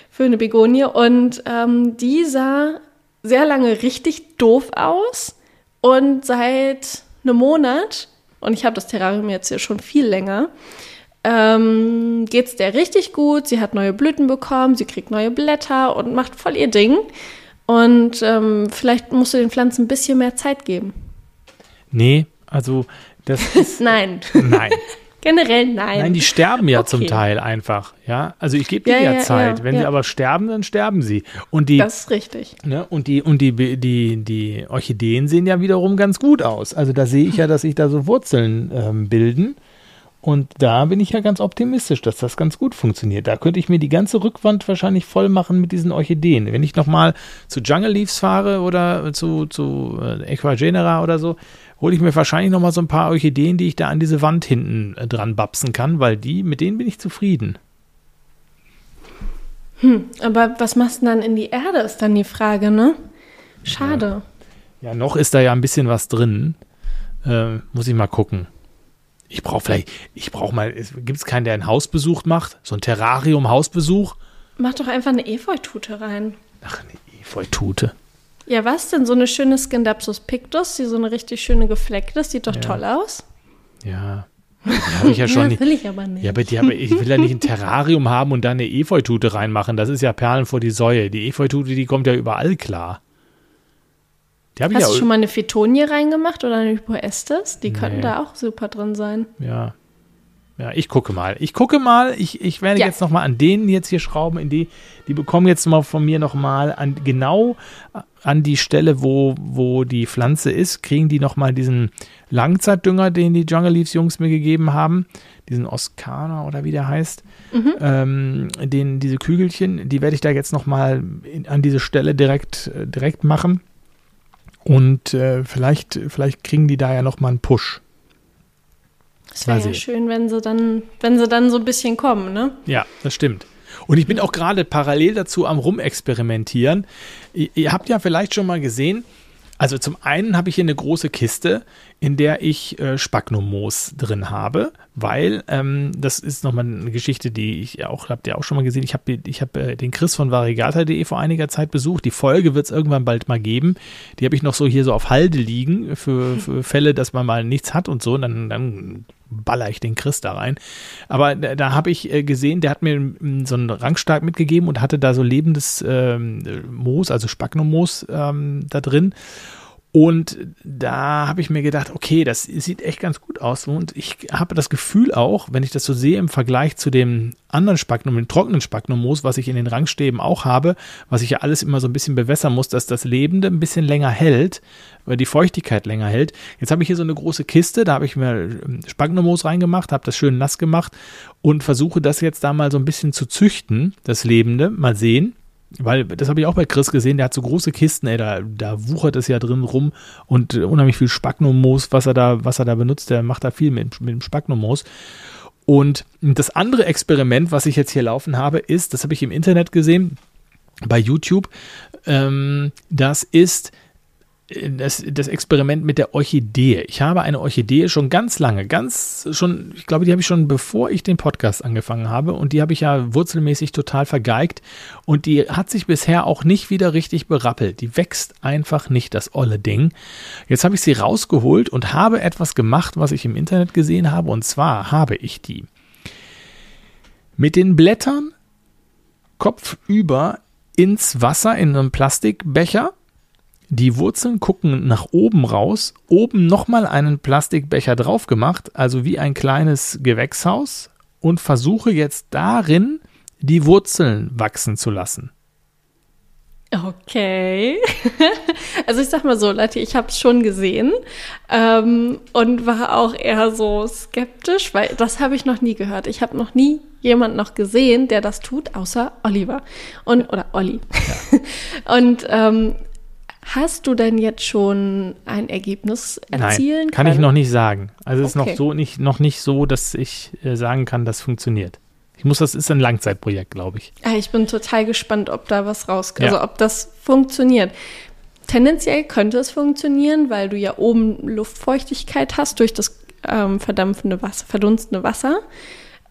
für eine Begonie. Und ähm, die sah sehr lange richtig doof aus und seit einem Monat, und ich habe das Terrarium jetzt hier schon viel länger, ähm, geht es der richtig gut. Sie hat neue Blüten bekommen, sie kriegt neue Blätter und macht voll ihr Ding. Und ähm, vielleicht musst du den Pflanzen ein bisschen mehr Zeit geben. Nee, also das [laughs] ist. nein. Nein. Generell nein. Nein, die sterben ja Okay. zum Teil einfach. Ja, also ich gebe dir ja, ja, Zeit. ja, Wenn sie aber sterben, dann sterben sie. Und die, das ist richtig. ne, und die, und die, die, die Orchideen sehen ja wiederum ganz gut aus. Also da sehe ich ja, dass sich da so Wurzeln ähm, bilden. Und da bin ich ja ganz optimistisch, dass das ganz gut funktioniert. Da könnte ich mir die ganze Rückwand wahrscheinlich voll machen mit diesen Orchideen. Wenn ich nochmal zu Jungle Leaves fahre oder zu, zu äh, Equagenera oder so, hole ich mir wahrscheinlich nochmal so ein paar Orchideen, die ich da an diese Wand hinten äh, dran babsen kann, weil die, mit denen bin ich zufrieden. Aber was machst du denn dann in die Erde, ist dann die Frage, ne? Schade. Ja, noch ist da ja ein bisschen was drin. Äh, muss ich mal gucken. Ich brauche vielleicht, ich brauche mal, gibt es keinen, der einen Hausbesuch macht? So ein Terrarium-Hausbesuch? Mach doch einfach eine Efeutute rein. Ach, eine Efeutute. Ja, was denn? So eine schöne Scindapsus pictus, die so eine richtig schöne gefleckte ist, sieht doch Ja. toll aus. Ja. Die habe ich ja [laughs] schon nicht. will ich aber nicht. Ja, aber die habe, ich will ja nicht ein [laughs] Terrarium haben und da eine Efeutute reinmachen. Das ist ja Perlen vor die Säue. Die Efeutute, die kommt ja überall klar. Hast ja. du schon mal eine Fetonie reingemacht oder eine Hypoestes? Die könnten Nee. da auch super drin sein. Ja. Ja, ich gucke mal. Ich gucke mal. Ich, ich werde Ja. jetzt noch mal an denen jetzt hier schrauben. In die, die bekommen jetzt mal von mir noch mal an, genau an die Stelle, wo, wo die Pflanze ist, kriegen die noch mal diesen Langzeitdünger, den die Jungle Leaves Jungs mir gegeben haben. Diesen Oscana oder wie der heißt. Ähm, den, diese Kügelchen, die werde ich da jetzt noch mal in, an diese Stelle direkt, äh, direkt machen. Und äh, vielleicht, vielleicht kriegen die da ja noch mal einen Push. Es wäre ja schön, wenn sie dann, wenn sie dann so ein bisschen kommen, ne? Ja, das stimmt. Und ich bin auch gerade parallel dazu am Rumexperimentieren. Ihr, ihr habt ja vielleicht schon mal gesehen, also zum einen habe ich hier eine große Kiste, in der ich äh, Spagnomoos drin habe, weil ähm, das ist nochmal eine Geschichte, die ich auch, habt ihr auch schon mal gesehen, ich habe ich hab, äh, den Chris von variegata.de vor einiger Zeit besucht. Die Folge wird es irgendwann bald mal geben. Die habe ich noch so hier so auf Halde liegen für, für Fälle, dass man mal nichts hat und so. Und dann, dann baller ich den Chris da rein. Aber da, da habe ich äh, gesehen, der hat mir mm, so einen Rangstark mitgegeben und hatte da so lebendes ähm, Moos, also Spagnomoos ähm, da drin. Und da habe ich mir gedacht, okay, das sieht echt ganz gut aus. Und ich habe das Gefühl auch, wenn ich das so sehe im Vergleich zu dem anderen Spagnum, dem trockenen Spagnomoos, was ich in den Rangstäben auch habe, was ich ja alles immer so ein bisschen bewässern muss, dass das Lebende ein bisschen länger hält, weil die Feuchtigkeit länger hält. Jetzt habe ich hier so eine große Kiste, da habe ich mir ähm, Spagnomoos reingemacht, habe das schön nass gemacht und versuche das jetzt da mal so ein bisschen zu züchten, das Lebende, mal sehen. Weil, das habe ich auch bei Chris gesehen, der hat so große Kisten, ey, da, da wuchert es ja drin rum und unheimlich viel Spagnomoos, was er da, was er da benutzt, der macht da viel mit, mit dem Spagnomoos. Und das andere Experiment, was ich jetzt hier laufen habe, ist, das habe ich im Internet gesehen, bei YouTube, ähm, das ist das, das Experiment mit der Orchidee. Ich habe eine Orchidee schon ganz lange, ganz schon, ich glaube, die habe ich schon bevor ich den Podcast angefangen habe und die habe ich ja wurzelmäßig total vergeigt und die hat sich bisher auch nicht wieder richtig berappelt. Die wächst einfach nicht, das olle Ding. Jetzt habe ich sie rausgeholt und habe etwas gemacht, was ich im Internet gesehen habe und zwar habe ich die mit den Blättern kopfüber ins Wasser in einem Plastikbecher die Wurzeln gucken nach oben raus, oben nochmal einen Plastikbecher drauf gemacht, also wie ein kleines Gewächshaus und versuche jetzt darin die Wurzeln wachsen zu lassen. Okay. [laughs] Also ich sag mal so, Leute, ich habe es schon gesehen ähm, und war auch eher so skeptisch, weil das habe ich noch nie gehört. Ich habe noch nie jemand noch gesehen, der das tut, außer Oliver und oder Olli. [laughs] und ähm, hast du denn jetzt schon ein Ergebnis erzielen Nein, kann können? ich noch nicht sagen. Also es ist Okay. noch so nicht noch nicht so, dass ich äh, sagen kann, das funktioniert. Ich muss, das ist ein Langzeitprojekt, glaube ich. Ah, ich bin total gespannt, ob da was rauskommt, Ja. also ob das funktioniert. tendenziell könnte es funktionieren, weil du ja oben Luftfeuchtigkeit hast durch das ähm, verdampfende Wasser, verdunstende Wasser.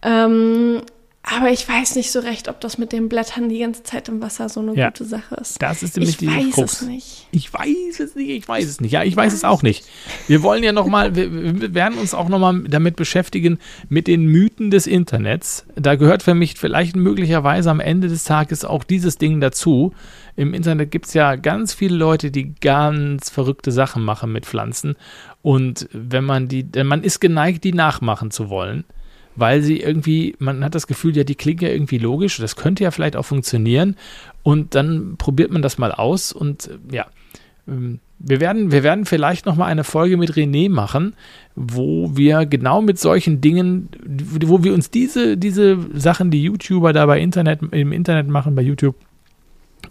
Ähm, aber ich weiß nicht so recht, ob das mit den Blättern die ganze Zeit im Wasser so eine Ja. gute Sache ist. Das ist nämlich ich die weiß Krux. es nicht. Ich weiß es nicht, ich weiß es nicht. Ja, ich weiß es auch nicht. Wir wollen ja noch mal, wir, wir werden uns auch noch mal damit beschäftigen mit den Mythen des Internets. Da gehört für mich vielleicht möglicherweise am Ende des Tages auch dieses Ding dazu. Im Internet gibt es ja ganz viele Leute, die ganz verrückte Sachen machen mit Pflanzen. Und wenn man die, denn man ist geneigt, die nachmachen zu wollen weil sie irgendwie, man hat das Gefühl, ja, die klingen ja irgendwie logisch, das könnte ja vielleicht auch funktionieren. Und dann probiert man das mal aus und äh, ja, ähm, wir werden, wir werden vielleicht noch mal eine Folge mit René machen, wo wir genau mit solchen Dingen, wo wir uns diese, diese Sachen, die YouTuber da bei Internet, im Internet machen, bei YouTube,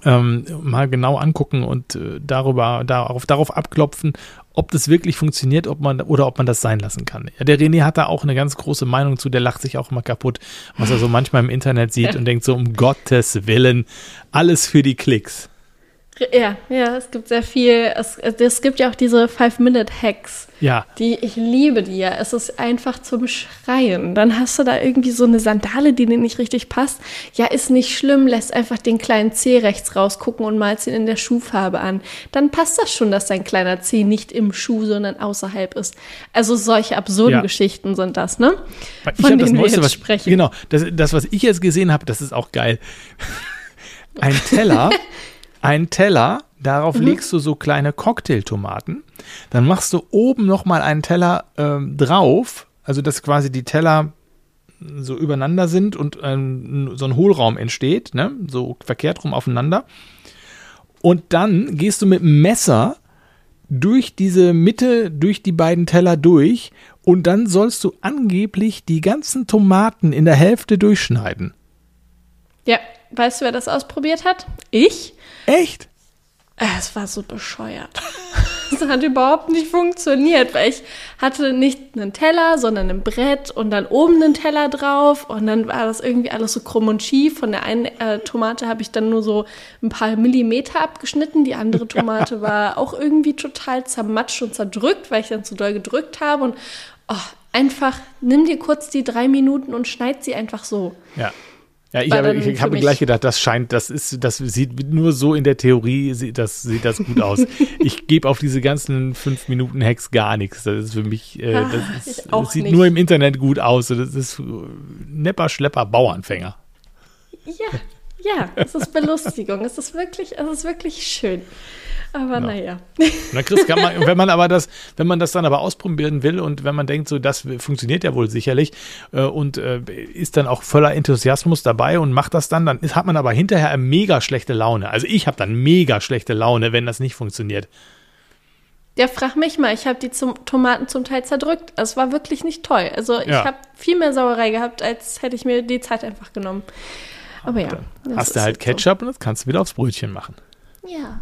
ähm, mal genau angucken und äh, darüber, darauf, darauf abklopfen, ob das wirklich funktioniert, ob man oder ob man das sein lassen kann. Ja, der René hat da auch eine ganz große Meinung zu, der lacht sich auch immer kaputt, was er so manchmal im Internet sieht [laughs] und denkt so, um Gottes Willen, alles für die Klicks. Ja, ja, es gibt sehr viel. Es, es gibt ja auch diese Five-Minute-Hacks. Ja, Die, ich liebe die ja. Es ist einfach zum Schreien. Dann hast du da irgendwie so eine Sandale, die dir nicht richtig passt. Ja, ist nicht schlimm, lässt einfach den kleinen Zeh rechts rausgucken und malst ihn in der Schuhfarbe an. Dann passt das schon, dass dein kleiner Zeh nicht im Schuh, sondern außerhalb ist. Also solche absurden Ja. Geschichten sind das, ne? Weil Von das denen wir Neueste, jetzt was, sprechen. Genau, das, das, was ich jetzt gesehen habe, das ist auch geil. [laughs] Ein Teller, [laughs] ein Teller, darauf Mhm. legst du so kleine Cocktailtomaten. Dann machst du oben nochmal einen Teller ähm, drauf, also dass quasi die Teller so übereinander sind und ähm, so ein Hohlraum entsteht, ne? so verkehrt rum aufeinander. Und dann gehst du mit dem Messer durch diese Mitte, durch die beiden Teller durch und dann sollst du angeblich die ganzen Tomaten in der Hälfte durchschneiden. Ja, weißt du, wer das ausprobiert hat? Ich? Echt? Äh, Es war so bescheuert. [laughs] Es hat überhaupt nicht funktioniert, weil ich hatte nicht einen Teller, sondern ein Brett und dann oben einen Teller drauf und dann war das irgendwie alles so krumm und schief. Von der einen äh, Tomate habe ich dann nur so ein paar Millimeter abgeschnitten, die andere Tomate [laughs] war auch irgendwie total zermatscht und zerdrückt, weil ich dann zu doll gedrückt habe und oh, einfach nimm dir kurz die drei Minuten und schneid sie einfach so. Ja. Ja, ich habe, ich habe mich- gleich gedacht, das scheint, das ist, das sieht nur so in der Theorie, das, sieht das gut aus. [laughs] ich gebe auf diese ganzen fünf Minuten Hacks gar nichts. Das ist für mich, äh, Ah, das, ist, ich das sieht nicht. nur im Internet gut aus. Das ist Nepper, Schlepper, Bauernfänger. Ja, ja, es ist Belustigung. es ist wirklich, es ist wirklich schön. Aber naja. Na, Chris, kann man, wenn man aber das, wenn man das dann aber ausprobieren will und wenn man denkt, so das funktioniert ja wohl sicherlich äh, und äh, ist dann auch voller Enthusiasmus dabei und macht das dann, dann ist, hat man aber hinterher eine mega schlechte Laune. Also ich habe dann mega schlechte Laune, wenn das nicht funktioniert. Ja, frag mich mal, ich habe die zum, Tomaten zum Teil zerdrückt. Es war wirklich nicht toll. Also ich Ja. habe viel mehr Sauerei gehabt, als hätte ich mir die Zeit einfach genommen. Aber ja. Hast du halt so. Ketchup und das kannst du wieder aufs Brötchen machen. Ja.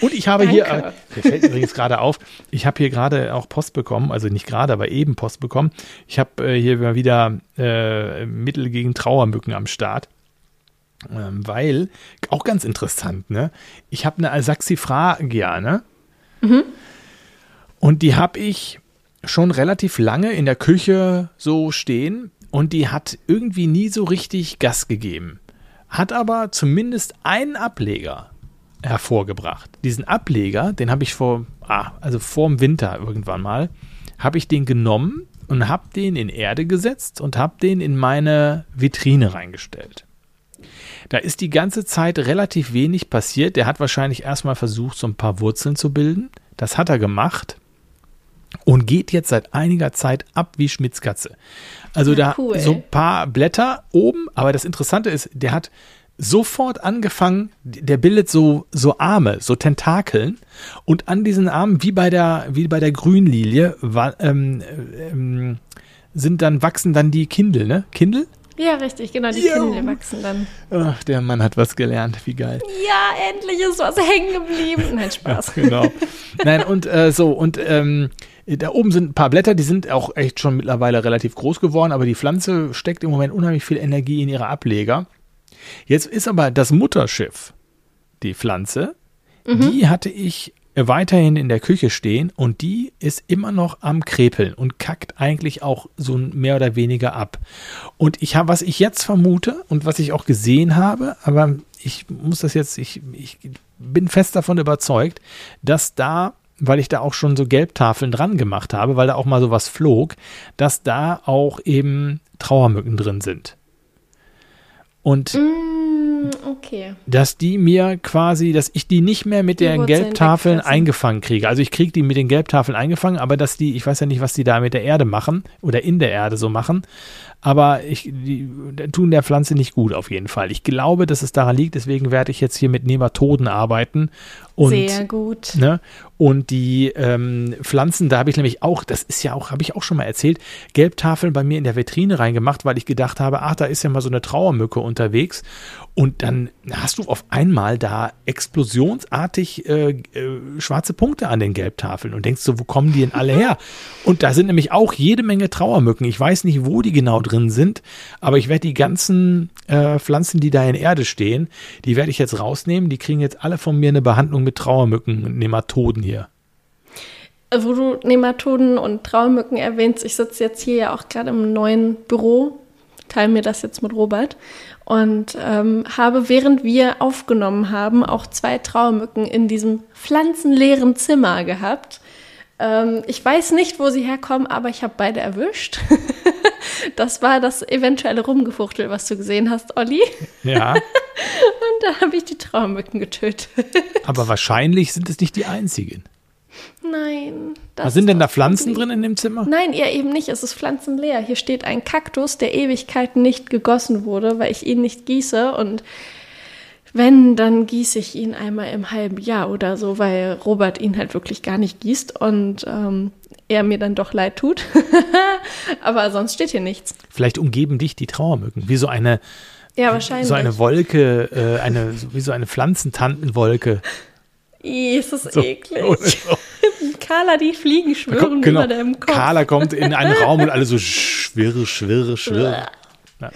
Und ich habe hier, äh, Danke. mir fällt übrigens gerade auf, ich habe hier gerade auch Post bekommen, also nicht gerade, aber eben Post bekommen. Ich habe äh, hier mal wieder äh, Mittel gegen Trauermücken am Start. Ähm, weil, auch ganz interessant, ne? Ich habe eine Saxifragia, ne? Und die habe ich schon relativ lange in der Küche so stehen und die hat irgendwie nie so richtig Gas gegeben. Hat aber zumindest einen Ableger hervorgebracht. Diesen Ableger, den habe ich vor, ah, also vor dem Winter irgendwann mal, habe ich den genommen und habe den in Erde gesetzt und habe den in meine Vitrine reingestellt. Da ist die ganze Zeit relativ wenig passiert. Der hat wahrscheinlich erstmal versucht, so ein paar Wurzeln zu bilden. Das hat er gemacht und geht jetzt seit einiger Zeit ab wie Schmitzkatze. Also Ja, da cool. so ein paar Blätter oben, aber das Interessante ist, der hat sofort angefangen, der bildet so, so Arme, so Tentakeln und an diesen Armen, wie bei der, wie bei der Grünlilie, wa- ähm, ähm, sind dann, wachsen dann die Kindel, ne? Kindel? Ja, richtig, genau. Die Jo. Kinder wachsen dann. Ach, der Mann hat was gelernt, wie geil. Ja, endlich ist was hängen geblieben. Nein, Spaß. genau. Nein, und äh, so, und ähm, da oben sind ein paar Blätter, die sind auch echt schon mittlerweile relativ groß geworden, aber die Pflanze steckt im Moment unheimlich viel Energie in ihre Ableger. Jetzt ist aber das Mutterschiff, die Pflanze, die hatte ich weiterhin in der Küche stehen und die ist immer noch am Krepeln und kackt eigentlich auch so mehr oder weniger ab. Und ich habe, was ich jetzt vermute und was ich auch gesehen habe, aber ich muss das jetzt, ich, ich bin fest davon überzeugt, dass da weil ich da auch schon so Gelbtafeln dran gemacht habe, weil da auch mal sowas flog, dass da auch eben Trauermücken drin sind. Und Mm, okay. dass die mir quasi, dass ich die nicht mehr mit den Gelbtafeln wegfressen. eingefangen kriege. Also ich kriege die mit den Gelbtafeln eingefangen, aber dass die, ich weiß ja nicht, was die da mit der Erde machen oder in der Erde so machen, aber ich, die tun der Pflanze nicht gut auf jeden Fall. Ich glaube, dass es daran liegt, deswegen werde ich jetzt hier mit Nematoden arbeiten und Sehr gut. Ne? Und die ähm, Pflanzen, da habe ich nämlich auch, das ist ja auch, habe ich auch schon mal erzählt, Gelbtafeln bei mir in der Vitrine reingemacht, weil ich gedacht habe, ach, da ist ja mal so eine Trauermücke unterwegs. Und dann hast du auf einmal da explosionsartig äh, äh, schwarze Punkte an den Gelbtafeln und denkst so, wo kommen die denn alle her? [laughs] Und da sind nämlich auch jede Menge Trauermücken. Ich weiß nicht, wo die genau drin sind, aber ich werde die ganzen äh, Pflanzen, die da in Erde stehen, die werde ich jetzt rausnehmen. Die kriegen jetzt alle von mir eine Behandlung mit Trauermücken und Nematoden hier. Wo du Nematoden und Traumücken erwähnst, ich sitze jetzt hier ja auch gerade im neuen Büro, teile mir das jetzt mit Robert und ähm, habe, während wir aufgenommen haben, auch zwei Traumücken in diesem pflanzenleeren Zimmer gehabt. Ähm, ich weiß nicht, wo sie herkommen, aber ich habe beide erwischt. [laughs] [laughs] das war das eventuelle Rumgefuchtel, was du gesehen hast, Olli. Ja, [laughs] Und da habe ich die Traumücken getötet. aber wahrscheinlich sind es nicht die einzigen. Nein. Was sind denn da Pflanzen drin in dem Zimmer? Nein, eher eben nicht. Es ist pflanzenleer. Hier steht ein Kaktus, der Ewigkeiten nicht gegossen wurde, weil ich ihn nicht gieße. Und wenn, dann gieße ich ihn einmal im halben Jahr oder so, weil Robert ihn halt wirklich gar nicht gießt und ähm, er mir dann doch leid tut. [laughs] Aber sonst steht hier nichts. Vielleicht umgeben dich die Trauermücken, wie so eine, Ja, wahrscheinlich. so eine Wolke, äh, eine, wie so eine Pflanzentantenwolke. Ih, ist das So, eklig. so. [laughs] Carla, die Fliegen Da schwören kommt- genau. über deinem Kopf. Carla kommt in einen [laughs] Raum und alle so schwirre, schwirre, schwirre. Ja,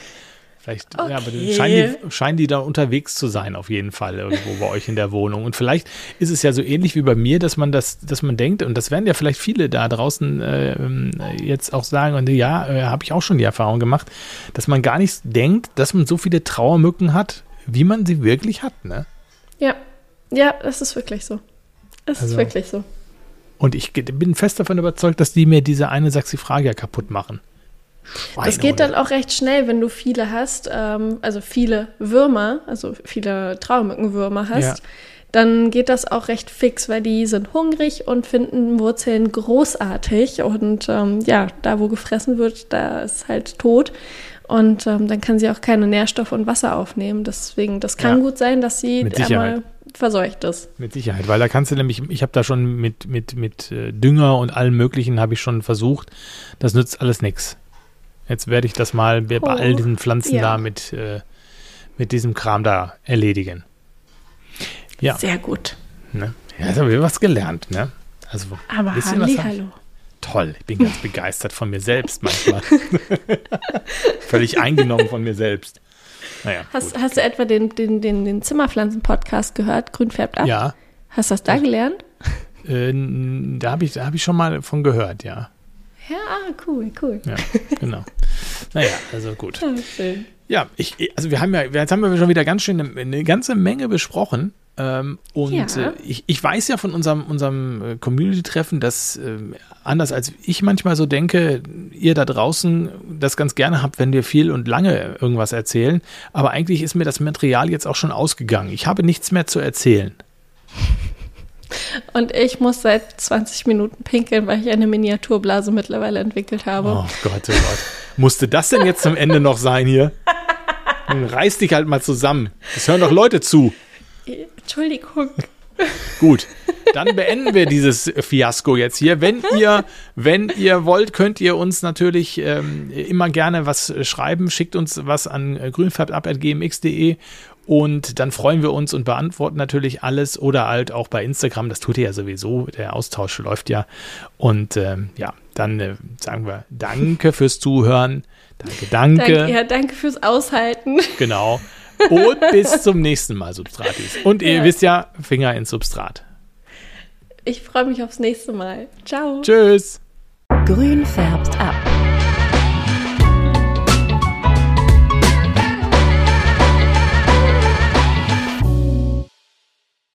vielleicht ja, aber dann Okay. scheinen, die, scheinen die da unterwegs zu sein, auf jeden Fall, irgendwo bei euch in der Wohnung. Und vielleicht ist es ja so ähnlich wie bei mir, dass man das, dass man denkt, und das werden ja vielleicht viele da draußen äh, jetzt auch sagen, und ja, äh, habe ich auch schon die Erfahrung gemacht, dass man gar nicht denkt, dass man so viele Trauermücken hat, wie man sie wirklich hat, ne? Ja, ja, es ist wirklich so. Es Also- ist wirklich so. Und ich bin fest davon überzeugt, dass die mir diese eine Saxifragia kaputt machen. Das geht dann auch recht schnell, wenn du viele hast, ähm, also viele Würmer, also viele Traumückenwürmer hast. Ja. Dann geht das auch recht fix, weil die sind hungrig und finden Wurzeln großartig. Und ähm, ja, da wo gefressen wird, da ist halt tot. Und ähm, dann kann sie auch keine Nährstoffe und Wasser aufnehmen. Deswegen, das kann Ja. gut sein, dass sie einmal verseucht ist. Mit Sicherheit, weil da kannst du nämlich, ich habe da schon mit, mit, mit äh, Dünger und allem Möglichen habe ich schon versucht. Das nützt alles nichts. Jetzt werde ich das mal bei Oh, all diesen Pflanzen ja. da mit, äh, mit diesem Kram da erledigen. Ja, Sehr gut. ne? ja jetzt haben wir was gelernt, ne? Also, Aber Halli, hallo. toll. Ich bin ganz [laughs] begeistert von mir selbst manchmal. [laughs] Völlig eingenommen von mir selbst. Naja, Hast, hast du etwa den, den, den, den Zimmerpflanzen-Podcast gehört? Grün färbt ab? Ja, Hast du das da gelernt? äh, da habe ich, da hab ich schon mal von gehört, ja. Ja, ah, cool, cool. Ja, genau. naja, also gut. Ah, schön. Ja, ich, also wir haben ja, jetzt haben wir schon wieder ganz schön eine, eine ganze Menge besprochen. Ähm, und Ja. äh, ich, ich weiß ja von unserem, unserem äh, Community-Treffen, dass ähm, anders als ich manchmal so denke, ihr da draußen das ganz gerne habt, wenn wir viel und lange irgendwas erzählen. Aber eigentlich ist mir das Material jetzt auch schon ausgegangen. Ich habe nichts mehr zu erzählen. Und ich muss seit 20 Minuten pinkeln, weil ich eine Miniaturblase mittlerweile entwickelt habe. Oh Gott, oh Gott. Musste das denn jetzt zum Ende noch sein hier? Dann reiß dich halt mal zusammen. Es hören doch Leute zu. Entschuldigung. Gut, dann beenden wir dieses Fiasko jetzt hier. Wenn ihr, wenn ihr wollt, könnt ihr uns natürlich ähm, immer gerne was schreiben. Schickt uns was an äh, grünfärbtab.gmx.de und dann freuen wir uns und beantworten natürlich alles oder halt auch bei Instagram. Das tut ihr ja sowieso. Der Austausch läuft ja. Und ähm, ja, dann äh, sagen wir Danke fürs Zuhören. Danke, danke. Danke, ja, danke fürs Aushalten. Genau. Und bis zum nächsten Mal, Substratis. Und ihr Ja. wisst ja, Finger ins Substrat. Ich freue mich aufs nächste Mal. Ciao. Tschüss. Grün färbt ab.